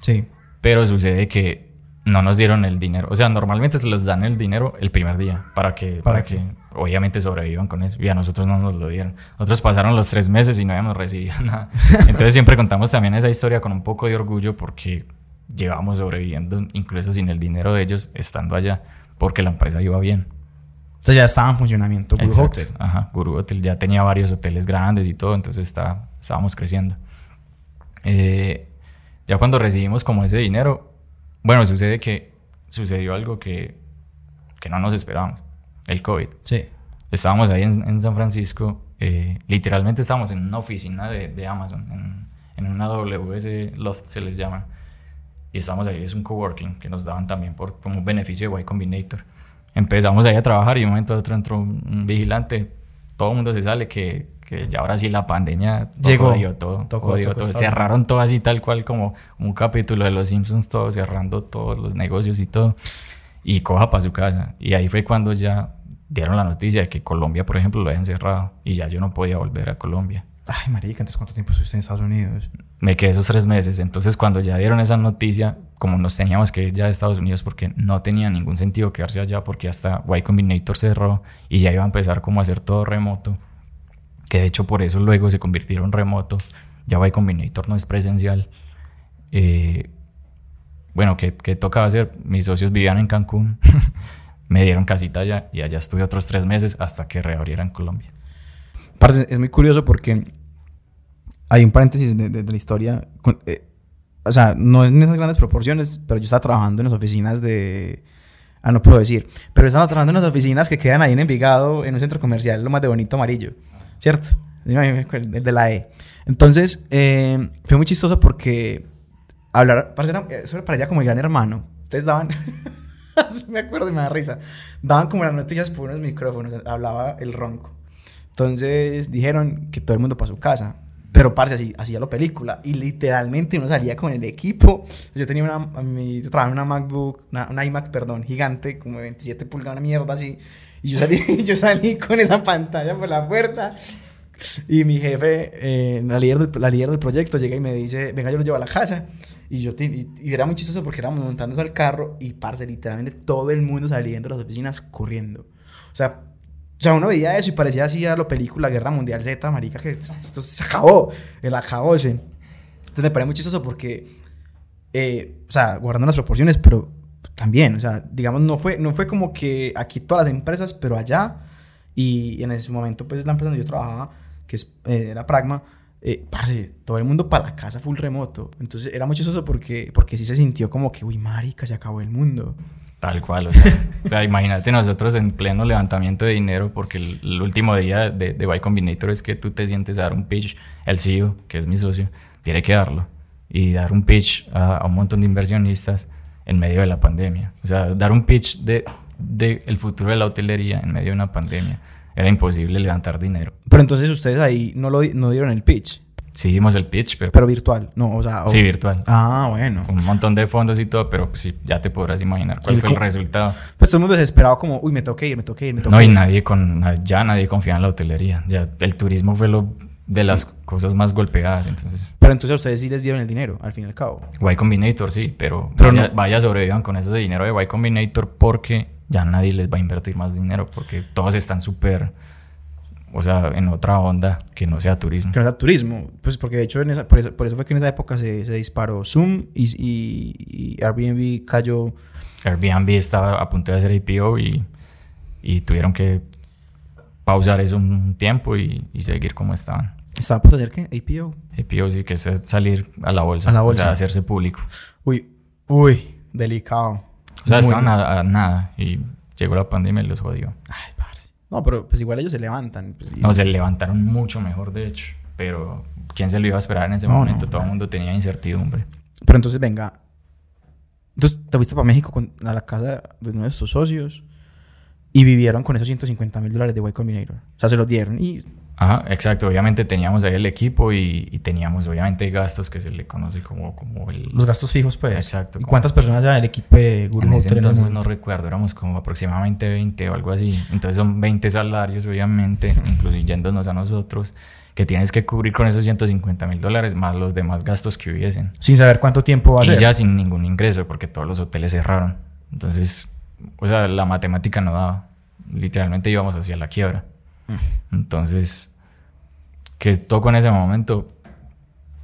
Sí. Pero sucede que no nos dieron el dinero. O sea, normalmente se les dan el dinero el primer día para que, ¿Para para que obviamente sobrevivan con eso. Y a nosotros no nos lo dieron. Nosotros pasaron los tres meses y no habíamos recibido <laughs> nada. Entonces siempre contamos también esa historia con un poco de orgullo porque llevamos sobreviviendo incluso sin el dinero de ellos estando allá porque la empresa iba bien. Entonces ya estaba en funcionamiento Guru Exacto. Hotel. Ajá, Guru Hotel ya tenía varios hoteles grandes y todo, entonces está, estábamos creciendo. Eh, ya cuando recibimos como ese dinero, bueno, sucede que sucedió algo que, que no nos esperábamos, el COVID. Sí. Estábamos ahí en, en San Francisco, eh, literalmente estábamos en una oficina de, de Amazon, en, en una WS Loft se les llama. Y estábamos ahí, es un coworking que nos daban también por, como un beneficio de Y Combinator. Empezamos ahí a trabajar y de un momento a otro entró un, un vigilante. Todo el mundo se sale que, que ya ahora sí la pandemia Llegó. jodió todo. Tocó, jodió tocó todo. esta Cerraron todo así tal cual como un capítulo de Los Simpsons, todo cerrando todos los negocios y todo. Y coja para su casa. Y ahí fue cuando ya dieron la noticia de que Colombia, por ejemplo, lo habían cerrado. Y ya yo no podía volver a Colombia. Ay, marica, entonces ¿cuánto tiempo estuviste en Estados Unidos? Me quedé esos tres meses. Entonces, cuando ya dieron esa noticia, como nos teníamos que ir ya de Estados Unidos, porque no tenía ningún sentido quedarse allá, porque hasta Y Combinator cerró y ya iba a empezar como a hacer todo remoto. Que de hecho, por eso luego se convirtieron remoto. Ya Y Combinator no es presencial. Eh, bueno, ¿qué, qué tocaba hacer? Mis socios vivían en Cancún. <laughs> Me dieron casita allá y allá estuve otros tres meses hasta que reabrieran Colombia. Parce, es muy curioso porque hay un paréntesis de, de- de la historia. con- eh, o sea, no en esas grandes proporciones, pero yo estaba trabajando en las oficinas de... Ah, no puedo decir. Pero estaba trabajando en las oficinas que quedan ahí en Envigado, en un centro comercial, lo más de bonito amarillo. ¿Cierto? De la E. Entonces, eh, fue muy chistoso porque hablar... parce, era- Eso parecía como el gran hermano. Ustedes daban... <laughs> me acuerdo y me da risa. Daban como las noticias por unos micrófonos. Hablaba el ronco. Entonces dijeron que todo el mundo para su casa. Pero, parce, así, hacía la película. Y literalmente uno salía con el equipo. Yo tenía una, mi, yo trabajaba en una MacBook, una, una iMac, perdón, gigante, como de 27 pulgadas, una mierda así. Y yo salí, <laughs> yo salí con esa pantalla por la puerta. Y mi jefe, eh, la, líder del, la líder del proyecto, llega y me dice, venga, yo lo llevo a la casa. Y yo y, y era muy chistoso porque éramos montando al carro y, parce, literalmente todo el mundo saliendo de las oficinas corriendo. O sea, o sea, uno veía eso y parecía así a la película Guerra Mundial Z, marica, que esto se acabó, el acabó ese. Entonces me parece muy chistoso porque, eh, o sea, guardando las proporciones, pero también, o sea, digamos, no fue, no fue como que aquí todas las empresas, pero allá, y en ese momento, pues la empresa donde yo trabajaba, que es, eh, era Pragma, eh, parce, todo el mundo para la casa full remoto. Entonces era muy chistoso porque, porque sí se sintió como que, uy, marica, se acabó el mundo. Tal cual, o sea, o sea, imagínate nosotros en pleno levantamiento de dinero, porque el, el último día de, de Y Combinator es que tú te sientes a dar un pitch, el CEO, que es mi socio, tiene que darlo, y dar un pitch a, a un montón de inversionistas en medio de la pandemia. O sea, dar un pitch de, de el futuro de la hotelería en medio de una pandemia. Era imposible levantar dinero. Pero entonces ustedes ahí no, lo, no dieron el pitch, Sí dimos el pitch, pero, pero virtual, no, o sea... o- sí virtual. Ah, bueno. Con un montón de fondos y todo, pero pues, sí, ya te podrás imaginar cuál El fue el resultado. Pues todo el mundo desesperado como, uy, me toqué ir, me toqué ir, me toqué No, y nadie con, ya nadie confía en la hotelería. Ya el turismo fue lo de las cosas más golpeadas. Entonces, Pero entonces a ustedes sí les dieron el dinero, al fin y al cabo. Y Combinator sí, pero, Pero vaya, no- vaya sobrevivan con ese dinero de Y Combinator porque ya nadie les va a invertir más dinero porque todos están súper, o sea, en otra onda que no sea turismo. Que no sea turismo. Pues porque de hecho, en esa, por, eso, por eso fue que en esa época se, se disparó Zoom y, y, y Airbnb cayó. Airbnb estaba a punto de hacer IPO y, y tuvieron que pausar eso un tiempo y, y seguir como estaban. ¿Estaba por hacer qué? APO. IPO sí que es salir a la bolsa, A la o bolsa. sea, hacerse público. Uy, uy, delicado. O sea, Muy- estaban a, a nada y llegó la pandemia y los jodió. Ay, parce. No, pero pues igual ellos se levantan. pues, y- No, se levantaron mucho mejor, de hecho. Pero ¿quién se lo iba a esperar en ese No, momento? no, Todo el mundo tenía incertidumbre. Pero entonces, venga. Entonces, te fuiste para México con- a la casa de uno de tus socios y vivieron con esos 150 mil dólares de Y Combinator. O sea, se los dieron y Ajá, exacto. Obviamente teníamos ahí el equipo y, y, teníamos obviamente gastos que se le conoce como, como el... Los gastos fijos, pues. Exacto. ¿Y cuántas personas eran el equipo de Guru en ese entonces no recuerdo, éramos como aproximadamente 20 o algo así. Entonces son 20 salarios, obviamente, <laughs> incluyéndonos a nosotros, que tienes que cubrir con esos 150 mil dólares más los demás gastos que hubiesen. Sin saber cuánto tiempo va a y ser. Y ya sin ningún ingreso, porque todos los hoteles cerraron. Entonces, o sea, la matemática no daba. Literalmente íbamos hacia la quiebra. Mm. Entonces que toco en ese momento,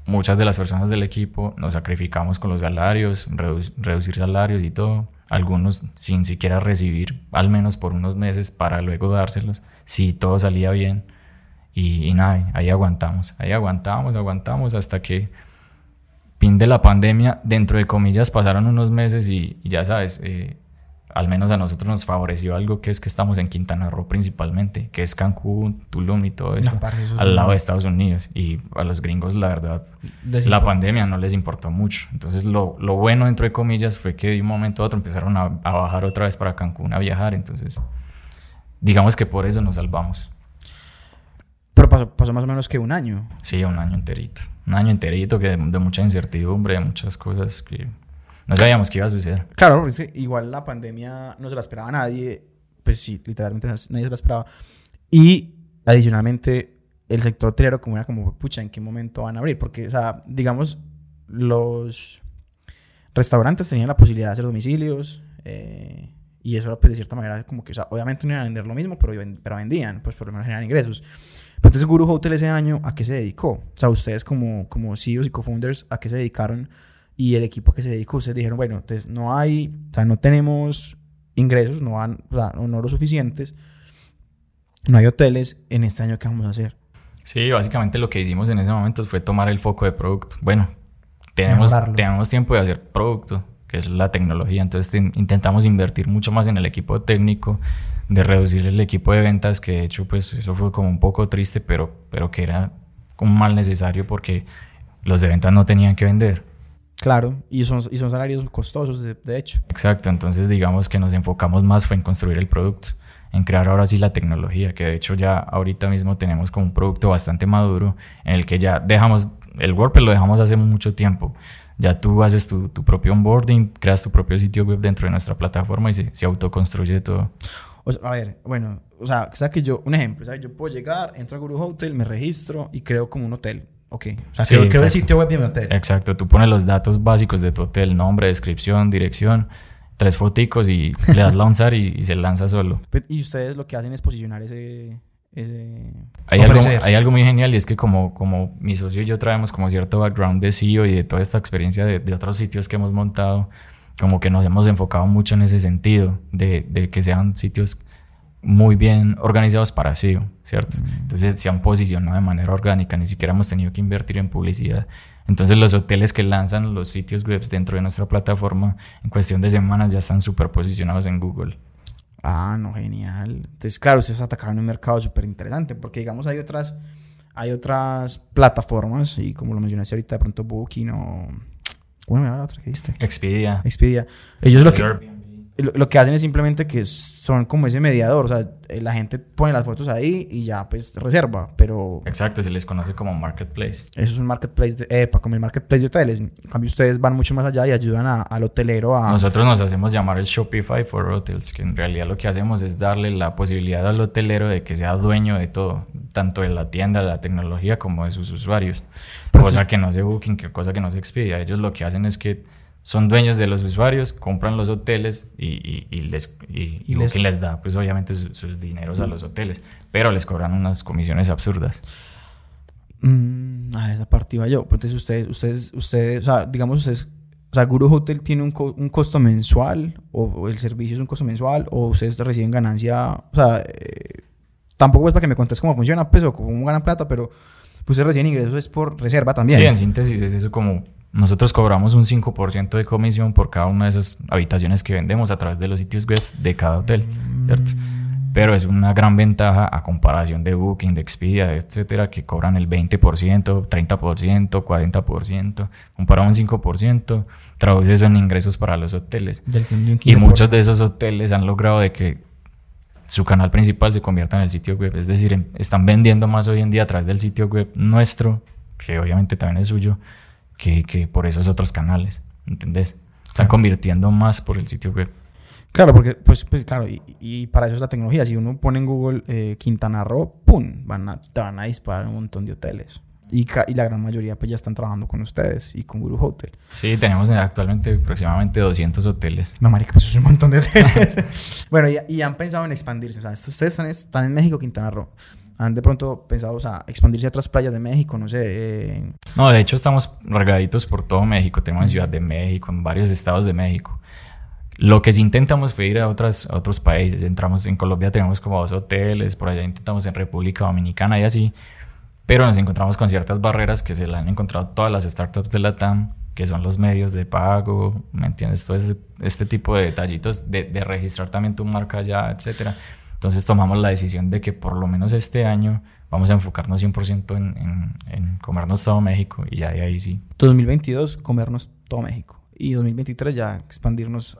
muchas de las personas del equipo nos sacrificamos con los salarios, reducir salarios y todo. Algunos sin siquiera recibir, al menos por unos meses, para luego dárselos, si todo salía bien. Y, nada, ahí aguantamos, ahí aguantamos, aguantamos hasta que fin de la pandemia, dentro de comillas, pasaron unos meses y, ya sabes, eh, al menos a nosotros nos favoreció algo que es que estamos en Quintana Roo principalmente, que es Cancún, Tulum y todo eso, al lado de Estados Unidos. Y a los gringos, la verdad, la pandemia no les importó mucho. Entonces, lo, lo, bueno, dentro de comillas, fue que de un momento a otro empezaron a, a bajar otra vez para Cancún a viajar. Entonces, digamos que por eso nos salvamos. Pero pasó, pasó, más o menos que un año. Sí, un año enterito. Un año enterito que de, de mucha incertidumbre, de muchas cosas que no sabíamos qué iba a suceder. Claro, porque igual la pandemia no se la esperaba nadie. Pues sí, literalmente nadie se la esperaba. Y adicionalmente, el sector hotelero como era como, pucha, ¿en qué momento van a abrir? Porque, o sea, digamos, los restaurantes tenían la posibilidad de hacer domicilios. Eh, y eso era, pues, de cierta manera, como que, o sea, obviamente no iban a vender lo mismo, pero, pero vendían, pues por lo menos generan ingresos. Pero entonces, Guru Hotel ese año, ¿a qué se dedicó? O sea, ustedes como, como CEOs y co-founders, ¿a qué se dedicaron? Y el equipo que se dedicó, ustedes dijeron, bueno, entonces no hay, o sea, no tenemos ingresos, no, van, o sea, no lo suficientes, no hay hoteles, en este año, ¿qué vamos a hacer? Sí, básicamente lo que hicimos en ese momento fue tomar el foco de producto. Bueno, tenemos, tenemos tiempo de hacer producto, que es la tecnología, entonces intentamos invertir mucho más en el equipo técnico, de reducir el equipo de ventas, que de hecho, pues eso fue como un poco triste, pero, pero que era un mal necesario porque los de ventas no tenían que vender. Claro, y son, y son salarios costosos, de, hecho. Exacto, entonces digamos que nos enfocamos más fue en construir el producto, en crear ahora sí la tecnología, que de hecho ya ahorita mismo tenemos como un producto bastante maduro, en el que ya dejamos, el WordPress lo dejamos hace mucho tiempo. Ya tú haces tu, tu propio onboarding, creas tu propio sitio web dentro de nuestra plataforma y se, se autoconstruye todo. a ver, bueno, o sea, que yo, un ejemplo, ¿sabes? yo puedo llegar, entro a Guru Hotel, me registro y creo como un hotel Ok. O sea, creo, el sitio web de mi hotel. Exacto. Tú pones los datos básicos de tu hotel, nombre, descripción, dirección, tres foticos y le das lanzar y, se lanza solo. Y ustedes lo que hacen es posicionar ese... ese... Hay, algo, hay algo muy genial y es que como, como mi socio y yo traemos como cierto background de SEO y de toda esta experiencia de, de otros sitios que hemos montado, como que nos hemos enfocado mucho en ese sentido, de, de que sean sitios muy bien organizados para SEO, ¿cierto? Mm. Entonces se han posicionado de manera orgánica, ni siquiera hemos tenido que invertir en publicidad. Entonces los hoteles que lanzan los sitios web dentro de nuestra plataforma en cuestión de semanas ya están súper posicionados en Google. Ah, no, genial. Entonces, claro, ustedes atacaron un mercado súper interesante porque, digamos, hay otras, hay otras plataformas y como lo mencionaste ahorita, de pronto Booking o... ¿Cómo me la otra que diste? Expedia. Expedia. Ellos lo que lo, que hacen es simplemente que son como ese mediador, o sea, eh, la gente pone las fotos ahí y ya pues reserva, pero... Exacto, se les conoce como marketplace. Eso es un marketplace, de, epa, como el marketplace de hoteles. En cambio ustedes van mucho más allá y ayudan al hotelero a... Nosotros nos hacemos llamar el Shopify for Hotels, que en realidad lo que hacemos es darle la posibilidad al hotelero de que sea dueño de todo, tanto de la tienda, de la tecnología, como de sus usuarios. cosa que no hace Booking, que cosa que no se Expedia. Ellos lo que hacen es que son dueños de los usuarios, compran los hoteles y, les, y, les... da, pues obviamente sus, dineros a los hoteles, pero les cobran unas comisiones absurdas. Mm, a esa parte iba yo. Entonces ustedes, ustedes, ustedes, o sea, digamos ustedes, o sea, Guru Hotel tiene un, un costo mensual o, el servicio es un costo mensual o ustedes reciben ganancia, o sea, eh, tampoco es para que me contes cómo funciona, pues, o cómo ganan plata, pero pues ustedes reciben ingresos es por reserva también. Sí, en síntesis es eso como nosotros cobramos un 5% de comisión por cada una de esas habitaciones que vendemos a través de los sitios web de cada hotel, ¿cierto? Pero es una gran ventaja a comparación de Booking, de Expedia, etcétera, que cobran el 20%, 30%, 40%. Compara un 5%, traduce eso en ingresos para los hoteles. y muchos de esos hoteles han logrado de que su canal principal se convierta en el sitio web. Es decir, están vendiendo más hoy en día a través del sitio web nuestro, que obviamente también es suyo, que, que por esos otros canales. ¿Entendés? Están convirtiendo más por el sitio web. Claro, porque, pues, pues claro, y, y, para eso es la tecnología. Si uno pone en Google eh, Quintana Roo, ¡pum! Van a, te van a disparar un montón de hoteles. Y, y, la gran mayoría pues ya están trabajando con ustedes y con Guru Hotel. Sí, tenemos actualmente aproximadamente 200 hoteles. No, marica, pues eso es un montón de hoteles. <laughs> bueno, y, y, han pensado en expandirse. O sea, ustedes están, están en México, Quintana Roo. ¿Han de pronto pensado, o sea, expandirse a otras playas de México? No sé. Eh... No, de hecho estamos regaditos por todo México. Tenemos en Ciudad de México, en varios estados de México. Lo que sí intentamos fue ir a, otras, a otros países. Entramos en Colombia, tenemos como dos hoteles, por allá intentamos en República Dominicana y así. Pero nos encontramos con ciertas barreras que se la han encontrado todas las startups de la TAM, que son los medios de pago, ¿me entiendes? Todo ese, este tipo de detallitos de, de registrar también tu marca ya, etcétera. Entonces tomamos la decisión de que por lo menos este año vamos a enfocarnos 100% en, en, en, comernos todo México y ya de ahí sí. 2022, comernos todo México. Y 2023 ya expandirnos.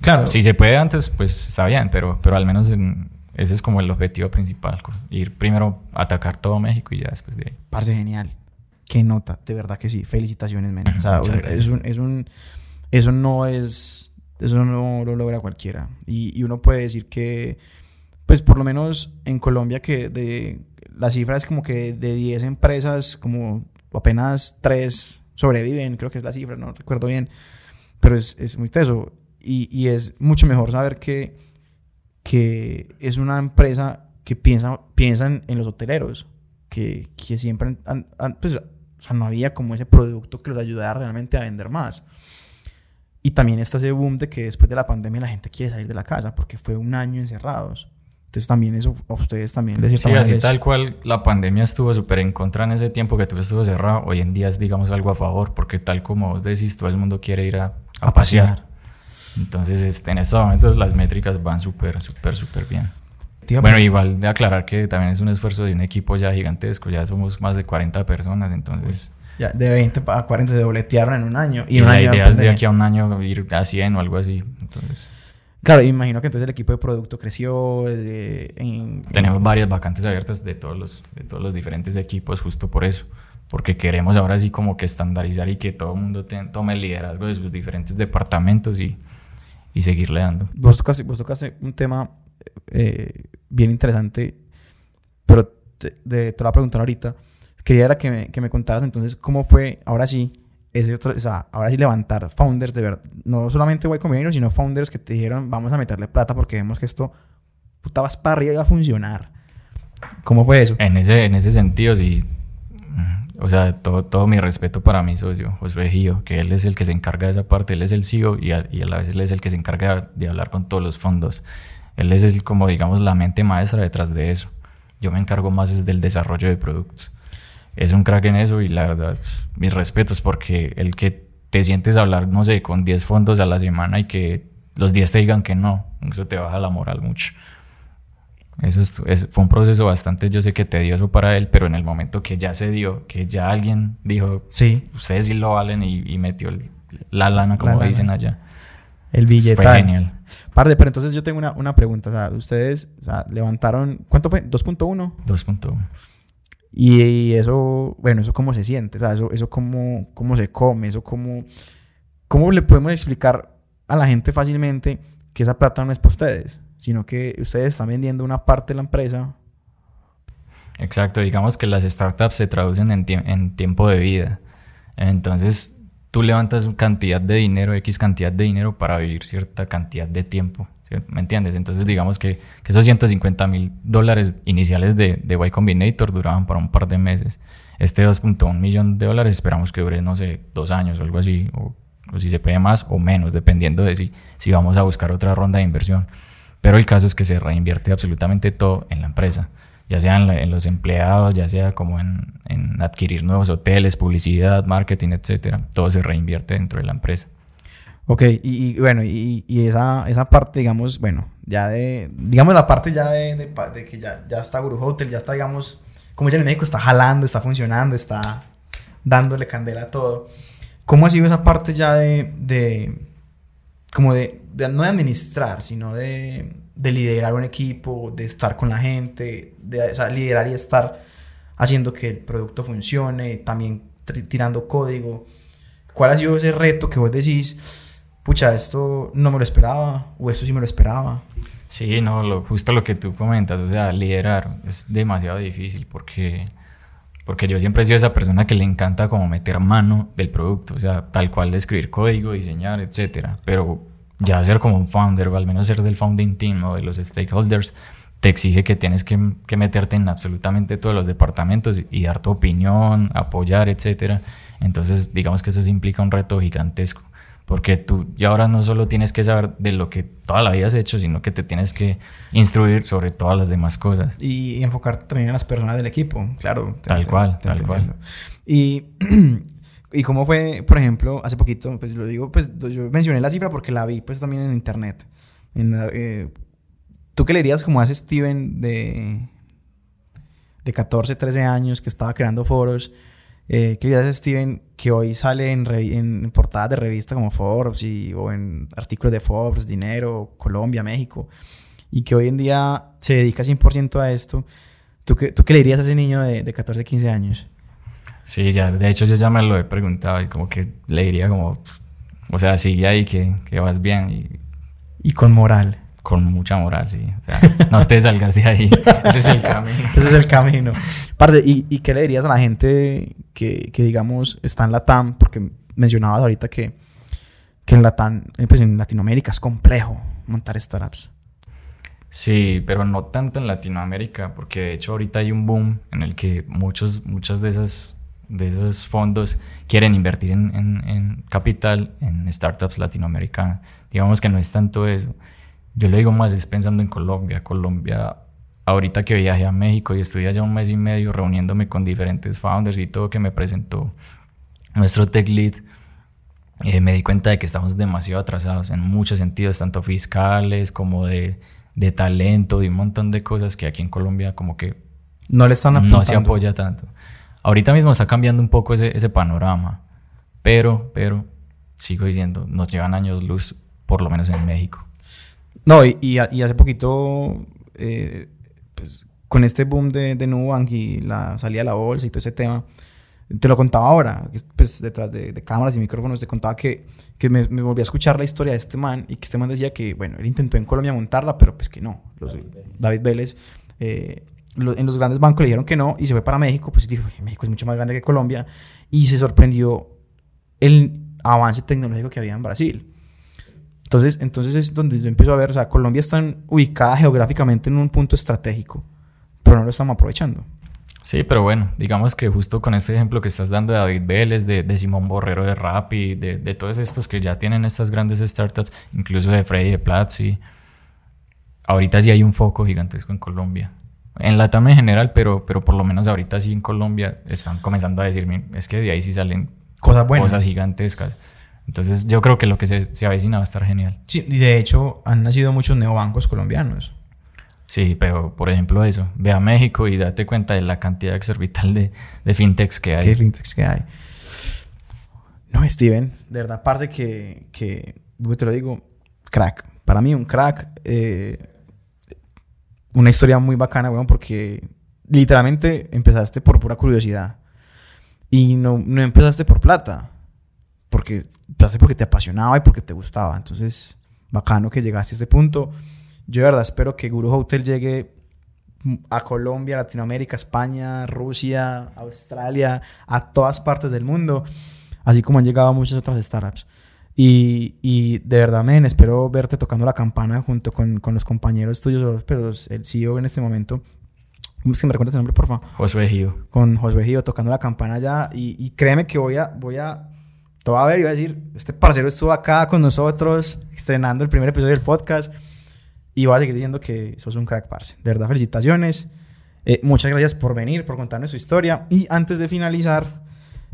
Claro. Si se puede antes, pues está bien, pero, pero al menos en, ese es como el objetivo principal. Ir primero a atacar todo México y ya después de ahí. Parce, genial. Qué nota, de verdad que sí. Felicitaciones, men. O sea, es un, es un, eso no es eso no lo logra cualquiera. Y, y, uno puede decir que, pues por lo menos en Colombia, que de la cifra es como que de 10 empresas, como apenas 3 sobreviven, creo que es la cifra, no recuerdo bien, pero es, es muy teso. Y, y, es mucho mejor saber que, que es una empresa que piensa, piensan en los hoteleros, que, que siempre han, han, pues, o sea, no había como ese producto que los ayudara realmente a vender más. Y también está ese boom de que después de la pandemia la gente quiere salir de la casa porque fue un año encerrados. Entonces también eso a ustedes también de cierta sí, manera así tal cual la pandemia estuvo súper en contra en ese tiempo que tú estuvo cerrado. Hoy en día es digamos algo a favor porque tal como vos decís todo el mundo quiere ir a, a, a pasear. pasear. Entonces este, en estos momentos las métricas van súper, súper, súper bien. Tío, bueno, pero... igual de aclarar que también es un esfuerzo de un equipo ya gigantesco. Ya somos más de 40 personas entonces... Ya, de 20 a 40 se dobletearon en un año. Y, y un la año idea es de aquí a un año ir a 100 o algo así. Entonces... Claro, imagino que entonces el equipo de producto creció. Eh, en, Tenemos varias vacantes abiertas de todos, los, de todos los diferentes equipos, justo por eso. Porque queremos ahora sí como que estandarizar y que todo el mundo te, tome el liderazgo de sus diferentes departamentos y, y seguirle dando. Vos tocaste, vos tocaste un tema eh, bien interesante, pero te, de, te lo voy a preguntar ahorita. Quería era que me, que me contaras entonces cómo fue, ahora sí, ese otro, o sea, ahora sí levantar founders de verdad, no solamente Y Combinator, sino founders que te dijeron, vamos a meterle plata porque vemos que esto, puta, vas para arriba y va a funcionar. ¿Cómo fue eso? En ese, en ese sentido, sí. O sea, todo, todo mi respeto para mi socio, Josué Gio, que él es el que se encarga de esa parte, él es el CEO y a, y a la vez él es el que se encarga de hablar con todos los fondos. Él es el, como, digamos, la mente maestra detrás de eso. Yo me encargo más es del desarrollo de productos es un crack en eso y la verdad, mis respetos porque el que te sientes a hablar, no sé, con 10 fondos a la semana y que los 10 te digan que no, eso te baja la moral mucho. Eso es, es, fue un proceso bastante, yo sé que tedioso para él, pero en el momento que ya se dio, que ya alguien dijo, sí, ustedes sí lo valen y, y metió el, la lana, como la dicen lana. allá. El billete. Fue genial. Parte, pero entonces yo tengo una, una pregunta. O sea, ustedes o sea, levantaron, ¿cuánto fue? ¿2.1? 2.1. Y eso, bueno, eso cómo se siente, o sea, eso, eso cómo, cómo se come, eso cómo, cómo le podemos explicar a la gente fácilmente que esa plata no es para ustedes, sino que ustedes están vendiendo una parte de la empresa. Exacto, digamos que las startups se traducen en, tie en tiempo de vida. Entonces, tú levantas cantidad de dinero, X cantidad de dinero para vivir cierta cantidad de tiempo. ¿Me entiendes? Entonces digamos que, que esos 150 mil dólares iniciales de, de Y Combinator duraban para un par de meses. Este 2.1 millón de dólares esperamos que dure, no sé, dos años o algo así, o, o, si se puede más o menos, dependiendo de si, si vamos a buscar otra ronda de inversión. Pero el caso es que se reinvierte absolutamente todo en la empresa, ya sea en, la, en los empleados, ya sea como en, en adquirir nuevos hoteles, publicidad, marketing, etcétera. Todo se reinvierte dentro de la empresa. Ok, y, y bueno, y, y, esa, esa parte, digamos, bueno, ya de, digamos la parte ya de, de, de que ya, ya está Guru Hotel, ya está, digamos, como ya en México, está jalando, está funcionando, está dándole candela a todo. ¿Cómo ha sido esa parte ya de, de como de, de no de administrar, sino de, de liderar un equipo, de estar con la gente, de o sea, liderar y estar haciendo que el producto funcione, también tirando código. ¿Cuál ha sido ese reto que vos decís, pucha, esto no me lo esperaba o esto sí me lo esperaba? Sí, no, lo, justo lo que tú comentas, o sea, liderar es demasiado difícil porque, porque yo siempre he sido esa persona que le encanta como meter mano del producto, o sea, tal cual de escribir código, diseñar, etcétera, pero ya ser como un founder o al menos ser del founding team o de los stakeholders te exige que tienes que, que meterte en absolutamente todos los departamentos y dar tu opinión, apoyar, etcétera. Entonces, digamos que eso implica un reto gigantesco. Porque tú ya ahora no solo tienes que saber de lo que toda la vida has hecho, sino que te tienes que instruir sobre todas las demás cosas. Y, enfocarte también en las personas del equipo, claro. tal cual, tal cual. Y, <clears throat> y cómo fue, por ejemplo, hace poquito, pues lo digo, pues yo mencioné la cifra porque la vi pues también en internet. En, eh, ¿Tú qué le dirías como ese Steven de, de 14, 13 años que estaba creando foros? Eh, ¿Qué le Steven que hoy sale en, en, portadas de revistas como Forbes y, o en artículos de Forbes, Dinero, Colombia, México, y que hoy en día se dedica 100% a esto? ¿Tú qué, ¿Tú qué le dirías a ese niño de, de 14, 15 años? Sí, ya, de hecho yo ya me lo he preguntado y como que le diría como, o sea, sigue ahí que, que vas bien y... Y con moral con mucha moral, sí. O sea, no te salgas de ahí. <laughs> Ese es el camino. Ese es el camino. Parce, ¿y, ¿y, qué le dirías a la gente que, que, digamos, está en la TAM? Porque mencionabas ahorita que, que en la TAM, eh, pues en Latinoamérica es complejo montar startups. Sí, pero no tanto en Latinoamérica, porque de hecho ahorita hay un boom en el que muchos, muchas de esas de esos fondos quieren invertir en, en, en capital en startups latinoamericanas. Digamos que no es tanto eso yo le digo más, es pensando en Colombia. Colombia, ahorita que viajé a México y estuve allá un mes y medio reuniéndome con diferentes founders y todo que me presentó nuestro tech lead, eh, me di cuenta de que estamos demasiado atrasados en muchos sentidos, tanto fiscales como de, de talento y un montón de cosas que aquí en Colombia como que no le están No se apoya tanto. Ahorita mismo está cambiando un poco ese, ese panorama, pero, pero, sigo diciendo, nos llevan años luz, por lo menos en México. No, y, y, hace poquito, eh, pues con este boom de, de Nubank y la salida de la bolsa y todo ese tema, te lo contaba ahora, pues detrás de, cámaras y micrófonos, te contaba que, que me, me, volví a escuchar la historia de este man y que este man decía que, bueno, él intentó en Colombia montarla, pero pues que no. David Vélez. Eh, en los grandes bancos le dijeron que no y se fue para México, pues dijo, México es mucho más grande que Colombia y se sorprendió el avance tecnológico que había en Brasil. Entonces, entonces es donde yo empiezo a ver, o sea, Colombia está ubicada geográficamente en un punto estratégico, pero no lo estamos aprovechando. Sí, pero bueno, digamos que justo con este ejemplo que estás dando de David Vélez, de, Simón Borrero de Rappi, de, de todos estos que ya tienen estas grandes startups, incluso de Freddy de Platzi, ahorita sí hay un foco gigantesco en Colombia. En la TAM en general, pero, pero por lo menos ahorita sí en Colombia están comenzando a decirme, es que de ahí sí salen cosas buenas. Cosas gigantescas. Entonces yo creo que lo que se, se avecina va a estar genial. Sí, y de hecho han nacido muchos neobancos colombianos. Sí, pero por ejemplo eso, ve a México y date cuenta de la cantidad exorbital de, de fintechs que hay. ¿Qué fintechs que hay? No, Steven, de verdad, aparte que, que te lo digo, crack. Para mí un crack, eh, una historia muy bacana, weón, porque literalmente empezaste por pura curiosidad. Y no, no empezaste por plata porque hace porque te apasionaba y porque te gustaba. Entonces, bacano que llegaste a este punto. Yo de verdad espero que Guru Hotel llegue a Colombia, Latinoamérica, España, Rusia, Australia, a todas partes del mundo, así como han llegado muchas otras startups. Y, y de verdad, men, espero verte tocando la campana junto con, con los compañeros tuyos, pero el CEO en este momento. ¿Cómo es que me recuerdas el nombre, por favor? Josué Gio. Con Josué Gio tocando la campana ya. Y, y créeme que voy a, voy a todo a ver, iba a decir, este parcero estuvo acá con nosotros, estrenando el primer episodio del podcast, y voy a seguir diciendo que sos un crack, parce. De verdad, felicitaciones. Eh, muchas gracias por venir, por contarnos su historia. Y antes de finalizar,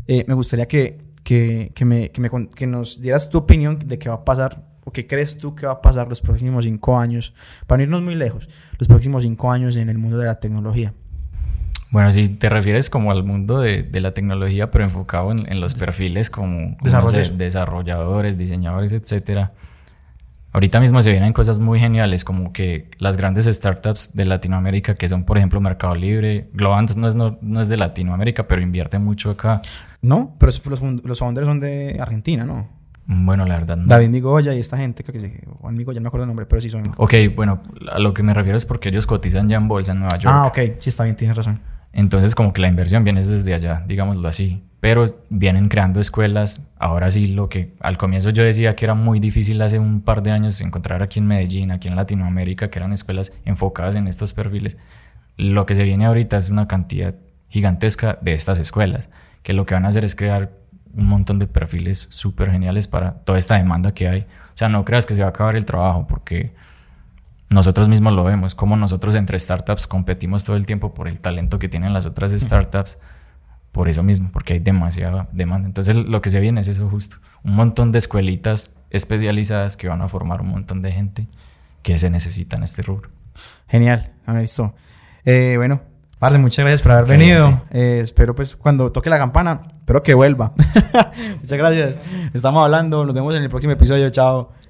eh, me gustaría que, que, que, me, que, me, que nos dieras tu opinión de qué va a pasar o qué crees tú que va a pasar los próximos cinco años, para no irnos muy lejos, los próximos cinco años en el mundo de la tecnología. Bueno, si te refieres como al mundo de, de la tecnología, pero enfocado en, en los perfiles como, desarrolladores, diseñadores, etcétera. Ahorita mismo se vienen cosas muy geniales, como que las grandes startups de Latinoamérica, que son, por ejemplo, Mercado Libre, Globant no es, no, es de Latinoamérica, pero invierte mucho acá. No, pero los, los founders son de Argentina, ¿no? Bueno, la verdad. No. David Migoya y esta gente, creo que sí, Juan Migoya, no me acuerdo el nombre, pero sí son. Ok, bueno, a lo que me refiero es porque ellos cotizan ya en bolsa en Nueva York. Ah, ok, sí, está bien, tienes razón. Entonces, como que la inversión viene desde allá, digámoslo así. Pero vienen creando escuelas. Ahora sí, lo que al comienzo yo decía que era muy difícil hace un par de años encontrar aquí en Medellín, aquí en Latinoamérica, que eran escuelas enfocadas en estos perfiles. Lo que se viene ahorita es una cantidad gigantesca de estas escuelas, que lo que van a hacer es crear un montón de perfiles súper geniales para toda esta demanda que hay. O sea, no creas que se va a acabar el trabajo, porque nosotros mismos lo vemos, como nosotros entre startups competimos todo el tiempo por el talento que tienen las otras startups, por eso mismo, porque hay demasiada demanda. Entonces lo que se viene es eso justo, un montón de escuelitas especializadas que van a formar un montón de gente que se necesita en este rubro. Genial, visto. Eh, bueno, Parce, muchas gracias por haber venido. Eh, espero pues cuando toque la campana, espero que vuelva. <laughs> muchas gracias. Estamos hablando, nos vemos en el próximo episodio. Chao.